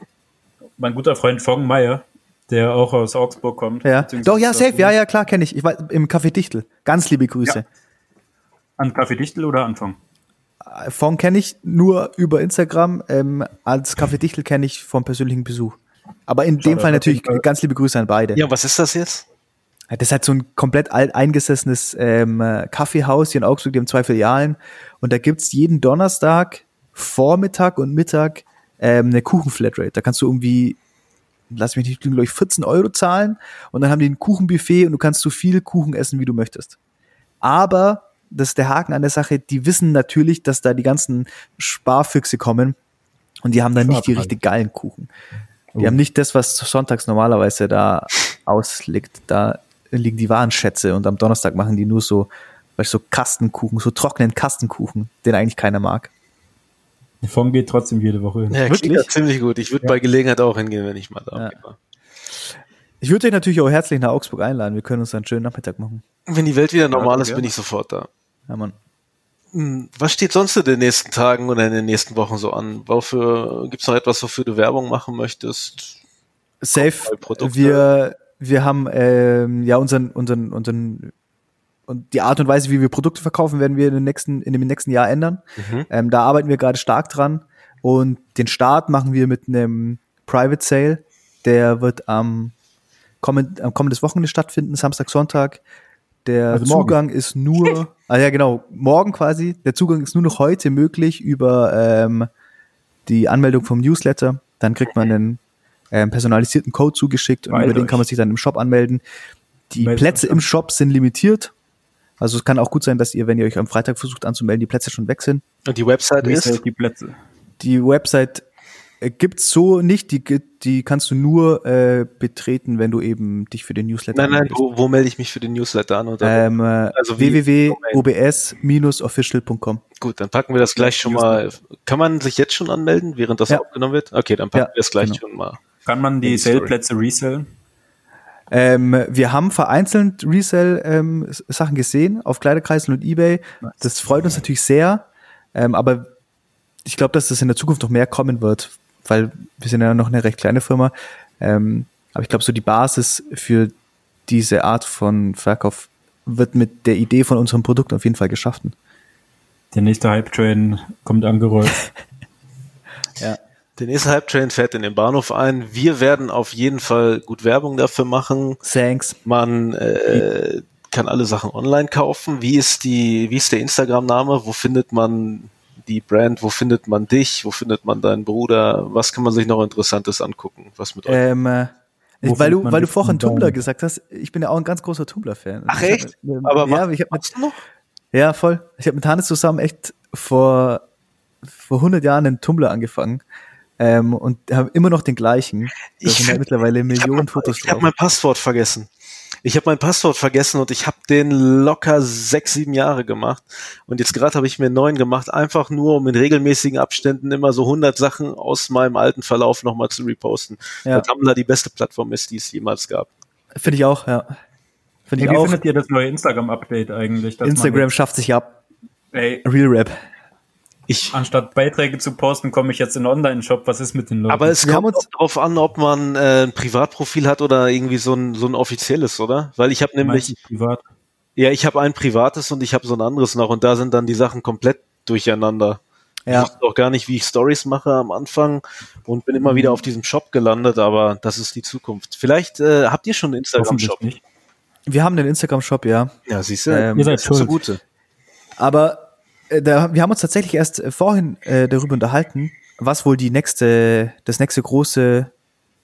Mein guter Freund Fong Meyer, der auch aus Augsburg kommt.
Ja. Doch, ja, safe. Ja, ja, klar, kenne ich. Ich war im Café Dichtel. Ganz liebe Grüße.
Ja. An Kaffee Dichtel oder Anfang?
Von kenne ich nur über Instagram. Ähm, als Café Dichtel kenne ich vom persönlichen Besuch. Aber in dem
Shoutout
Fall natürlich
Fall.
ganz liebe Grüße an beide.
Ja, was ist das jetzt?
Das ist halt so ein komplett alt eingesessenes ähm, äh, Kaffeehaus hier in Augsburg, die haben zwei Filialen. Und da gibt's jeden Donnerstag, Vormittag und Mittag ähm, eine Kuchenflatrate. Da kannst du irgendwie, lass mich nicht lügen, glaube ich, 14 Euro zahlen. Und dann haben die ein Kuchenbuffet und du kannst so viel Kuchen essen, wie du möchtest. Aber, das ist der Haken an der Sache, die wissen natürlich, dass da die ganzen Sparfüchse kommen. Und die haben dann nicht die richtig geilen Kuchen. Die
Oh.
haben nicht das, was sonntags normalerweise da ausliegt. Da liegen die Warenschätze und am Donnerstag machen die nur so, weißt, du, so Kastenkuchen, so trockenen Kastenkuchen, den eigentlich keiner mag.
Fong geht trotzdem jede Woche hin.
Ja,
Wirklich?
klingt ja ziemlich gut. Ich würde bei Gelegenheit auch hingehen, wenn ich mal da
Ja.
bin.
Ich würde euch natürlich auch herzlich nach Augsburg einladen. Wir können uns einen schönen Nachmittag machen.
Wenn die Welt wieder normal ist,
gerne.
bin ich sofort da.
Ja, Mann.
Hm, Was steht sonst in den nächsten Tagen oder in den nächsten Wochen so an? Wofür gibt's noch etwas, wofür du Werbung machen möchtest?
Safe. Wir, wir haben ähm, ja unseren, unseren, unseren und die Art und Weise, wie wir Produkte verkaufen, werden wir in, den nächsten, in dem nächsten Jahr ändern.
Mhm.
Ähm, da arbeiten wir gerade stark dran. Und den Start machen wir mit einem Private Sale. Der wird am, kommend, am kommendes Wochenende stattfinden, Samstag, Sonntag. Der
Also morgen.
Zugang ist nur, ah ja genau, morgen quasi. Der Zugang ist nur noch heute möglich über ähm, die Anmeldung vom Newsletter. Dann kriegt man einen ähm, personalisierten Code zugeschickt und
Meldet
über den kann man sich dann im Shop anmelden. Die
Meldet
Plätze im Shop sind limitiert. Also es kann auch gut sein, dass ihr, wenn ihr euch am Freitag versucht anzumelden, die Plätze schon weg sind.
Und die Website ist?
die Plätze.
Die Website gibt's so nicht, die, gibt- die kannst du nur äh, betreten, wenn du eben dich für den Newsletter
Nein, nein,
anmeldest.
wo, wo melde ich mich für den Newsletter an? Oder
Ähm, äh,
Also
www.obs-official.com.
Gut, dann packen wir das gleich schon mal. Kann man sich jetzt schon anmelden, während das
Ja.
aufgenommen wird? Okay, dann packen
Ja,
wir es gleich
genau.
schon mal.
Kann man die. Sale-Plätze resellen?
Ähm, wir haben vereinzelt Resell-Sachen gesehen auf Kleiderkreisen und Ebay. Das freut uns natürlich sehr. Ähm, aber ich glaube, dass das in der Zukunft noch mehr kommen wird, weil wir sind ja noch eine recht kleine Firma. Ähm, aber ich glaube, so die Basis für diese Art von Verkauf wird mit der Idee von unserem Produkt auf jeden Fall geschaffen.
Der nächste Hype-Train kommt angerollt.
Ja.
Der nächste Hype-Train fährt in den Bahnhof ein. Wir werden auf jeden Fall gut Werbung dafür machen.
Thanks.
Man äh, kann alle Sachen online kaufen. Wie ist die, wie ist der Instagram-Name? Wo findet man die Brand? Wo findet man dich? Wo findet man deinen Bruder? Was kann man sich noch Interessantes angucken? Was mit euch?
Ähm, äh,
Wo
weil du, weil du vorhin Tumblr
Daumen?
gesagt hast, ich bin ja auch ein ganz großer Tumblr-Fan.
Ach
Ich hab
echt?
mit-
Aber
ja,
mach-
ich habe mit,
machst du noch?
Ja, voll. Ich habe mit Hannes zusammen echt vor, vor 100 Jahren einen Tumblr angefangen ähm, und haben immer noch den gleichen. Da
Ich
sind ja
find-
mittlerweile
Ich habe
Millionen
mein,
Fotos
ich hab
drauf.
mein Passwort vergessen. Ich habe mein Passwort vergessen und ich habe den locker sechs, sieben Jahre gemacht. Und jetzt gerade habe ich mir einen neuen gemacht, einfach nur, um in regelmäßigen Abständen immer so 100 Sachen aus meinem alten Verlauf nochmal zu reposten.
Ja.
Weil Tumblr die beste Plattform ist, die es jemals gab.
Finde ich auch, ja. Finde
Hey,
ich
wie
auch.
findet ihr das neue Instagram-Update eigentlich?
Instagram schafft sich ab.
Ey,
Real Rap.
Ich,
anstatt Beiträge zu posten, komme ich jetzt in einen Online-Shop. Was ist mit den Leuten?
aber es kommt
uns-
darauf an, ob man äh, ein Privatprofil hat oder irgendwie so ein, so ein offizielles, oder? Weil ich habe nämlich,
privat.
ja, ich habe ein privates und ich habe so ein anderes noch und da sind dann die Sachen komplett durcheinander. Ich
Ja.
wusste auch gar nicht, wie ich Stories mache am Anfang und bin immer wieder auf diesem Shop gelandet, aber das ist die Zukunft. Vielleicht äh, habt ihr schon einen Instagram-Shop.
nicht.
Wir haben einen Instagram-Shop, ja.
Ja, siehst du,
Ähm,
Ihr seid
das ist gute.
Aber da, wir haben uns tatsächlich erst äh, vorhin äh, darüber unterhalten, was wohl die nächste, das nächste große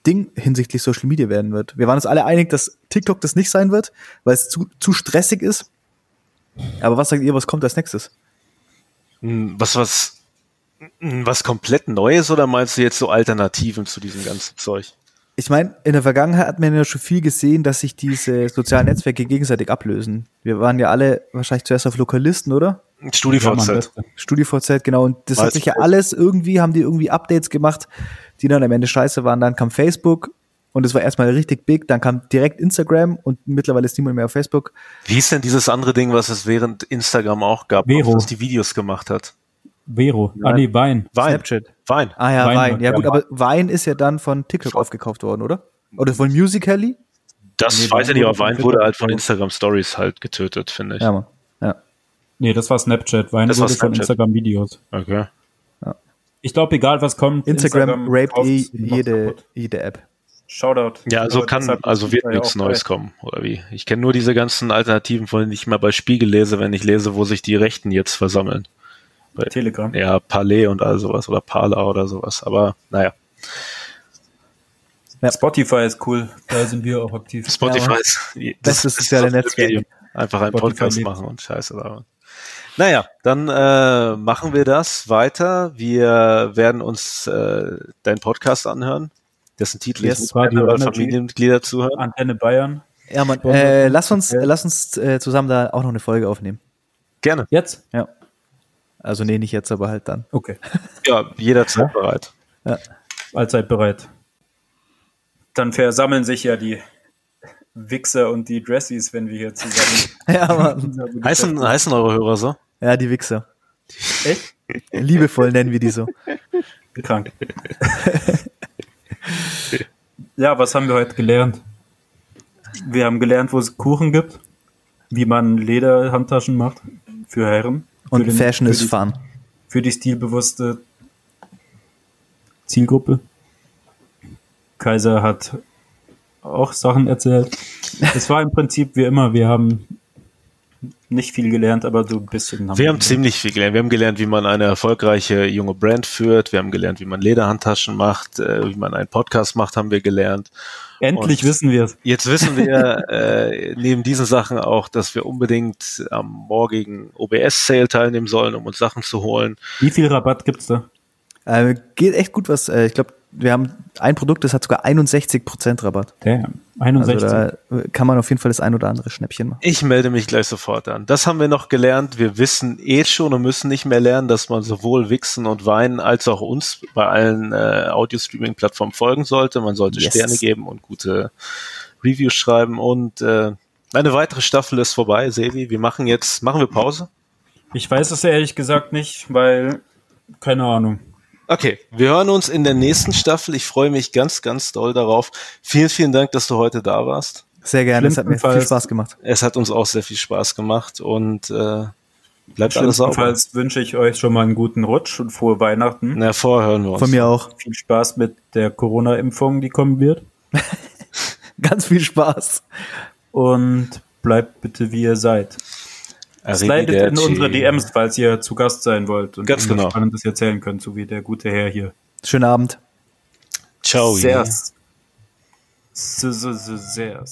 Ding hinsichtlich Social Media werden wird. Wir waren uns alle einig, dass TikTok das nicht sein wird, weil es zu, zu stressig ist. Aber was sagt ihr, was kommt als nächstes?
Hm, Was, was, hm, was komplett Neues oder meinst du jetzt so Alternativen zu diesem ganzen Zeug?
Ich meine, in der Vergangenheit hat man ja schon viel gesehen, dass sich diese sozialen Netzwerke gegenseitig ablösen. Wir waren ja alle wahrscheinlich zuerst auf Lokalisten, oder?
Ja,
StudiVZ.
Beste.
StudiVZ, genau. Und das hat
Weiß
sich ja alles irgendwie, haben die irgendwie Updates gemacht, die dann am Ende scheiße waren. Dann kam Facebook und es war erstmal richtig big. Dann kam direkt Instagram und mittlerweile ist niemand mehr auf Facebook.
Wie ist denn dieses andere Ding, was es während Instagram auch gab,
Vero.
das die Videos gemacht hat?
Vero. Ah, nee, Wein.
Wein.
Snapchat.
Wein.
Ah ja,
Wein
Wein. Ja gut,
ja.
aber Wein ist ja dann von TikTok aufgekauft worden, oder? Oder von Musical.ly?
Das
Nee,
weiß ich
Wein
nicht,
wurde
aber
von
Wein wurde halt von. Instagram Stories halt getötet, finde ich.
Ja, Mann. Ja.
Nee, das war Snapchat. Wein
Das war
wurde von. Instagram-Videos.
Okay.
Ich glaube, egal was kommt,
Instagram, raped
kauft
eh jede, jede App.
Shoutout.
Ja, also
Aber
kann, also
ist
wird
ja
nichts Neues kommen, oder wie? Ich kenne nur diese ganzen Alternativen, von denen ich mal bei Spiegel lese, wenn ich lese, wo sich die Rechten jetzt versammeln.
Telegram.
Ja, Palais und all sowas oder Parler oder sowas. Aber naja,
Spotify ist cool. Da sind wir auch aktiv.
Spotify
Ja,
ist
Das ist soziale
das
Netzwerk.
Medium. Einfach einen
Spotify
Podcast
lebt.
machen und Scheiße labern. Naja, dann äh, machen wir das weiter. Wir werden uns äh, deinen Podcast anhören, dessen Titel
Yes,
ist
Radio.
Familienmitglieder zuhören.
Antenne Bayern.
Ja, Mann.
Sponsor.
Äh, lass uns,
Ja.
lass uns äh, zusammen da auch noch eine Folge aufnehmen.
Gerne.
Jetzt?
Ja. Also nee, nicht jetzt, aber halt dann.
Okay.
Ja, jederzeit bereit.
Allzeit bereit. Dann versammeln sich ja die Wichser und die Dressies, wenn wir hier zusammen.
Ja, Mann.
Heißen, heißen eure Hörer so?
Ja, die Wichser.
Echt?
Liebevoll nennen wir die so.
Krank. ja, was haben wir heute gelernt? Wir haben gelernt, wo es Kuchen gibt, wie man Lederhandtaschen macht für Herren.
Und
für den-
Fashion is fun.
Für die stilbewusste Zielgruppe. Kaiser hat auch Sachen erzählt. Es war im Prinzip wie immer, wir haben nicht viel gelernt, aber so ein bisschen.
Haben wir haben ziemlich viel gelernt. Wir haben gelernt, wie man eine erfolgreiche junge Brand führt. Wir haben gelernt, wie man Lederhandtaschen macht, äh, wie man einen Podcast macht, haben wir gelernt.
Endlich Und wissen wir es.
Jetzt wissen wir äh, neben diesen Sachen auch, dass wir unbedingt am morgigen OBS-Sale teilnehmen sollen, um uns Sachen zu holen.
Wie viel Rabatt gibt's da?
Äh, geht echt gut was. Äh, ich glaube, wir haben ein Produkt, das hat sogar 61% Rabatt.
Damn, 61. Also
da kann man auf jeden Fall das ein oder andere Schnäppchen machen.
Ich melde mich gleich sofort an. Das haben wir noch gelernt. Wir wissen eh schon und müssen nicht mehr lernen, dass man sowohl Wixen und Weinen als auch uns bei allen äh, Audio-Streaming-Plattformen folgen sollte. Man sollte yes. Sterne geben und gute Reviews schreiben. Und äh, eine weitere Staffel ist vorbei, Sevi. Wir machen jetzt, machen wir Pause?
Ich weiß es ehrlich gesagt nicht, weil, keine Ahnung.
Okay, wir hören uns in der nächsten Staffel. Ich freue mich ganz, ganz doll darauf. Vielen, vielen Dank, dass du heute da warst.
Sehr gerne, es hat mir viel Spaß gemacht.
Es hat uns auch sehr viel Spaß gemacht und äh, bleibt alles sauber.
Jedenfalls wünsche ich euch schon mal einen guten Rutsch und frohe Weihnachten.
Na, vorher hören wir uns.
Von mir auch.
Viel Spaß mit der Corona-Impfung, die kommen wird.
ganz viel Spaß.
Und bleibt bitte wie ihr seid. Slidet in unsere DMs, falls ihr zu Gast sein wollt
und Ganz genau.
Spannendes erzählen könnt, so wie der gute Herr hier.
Schönen Abend.
Ciao.
Sehr. Sehr.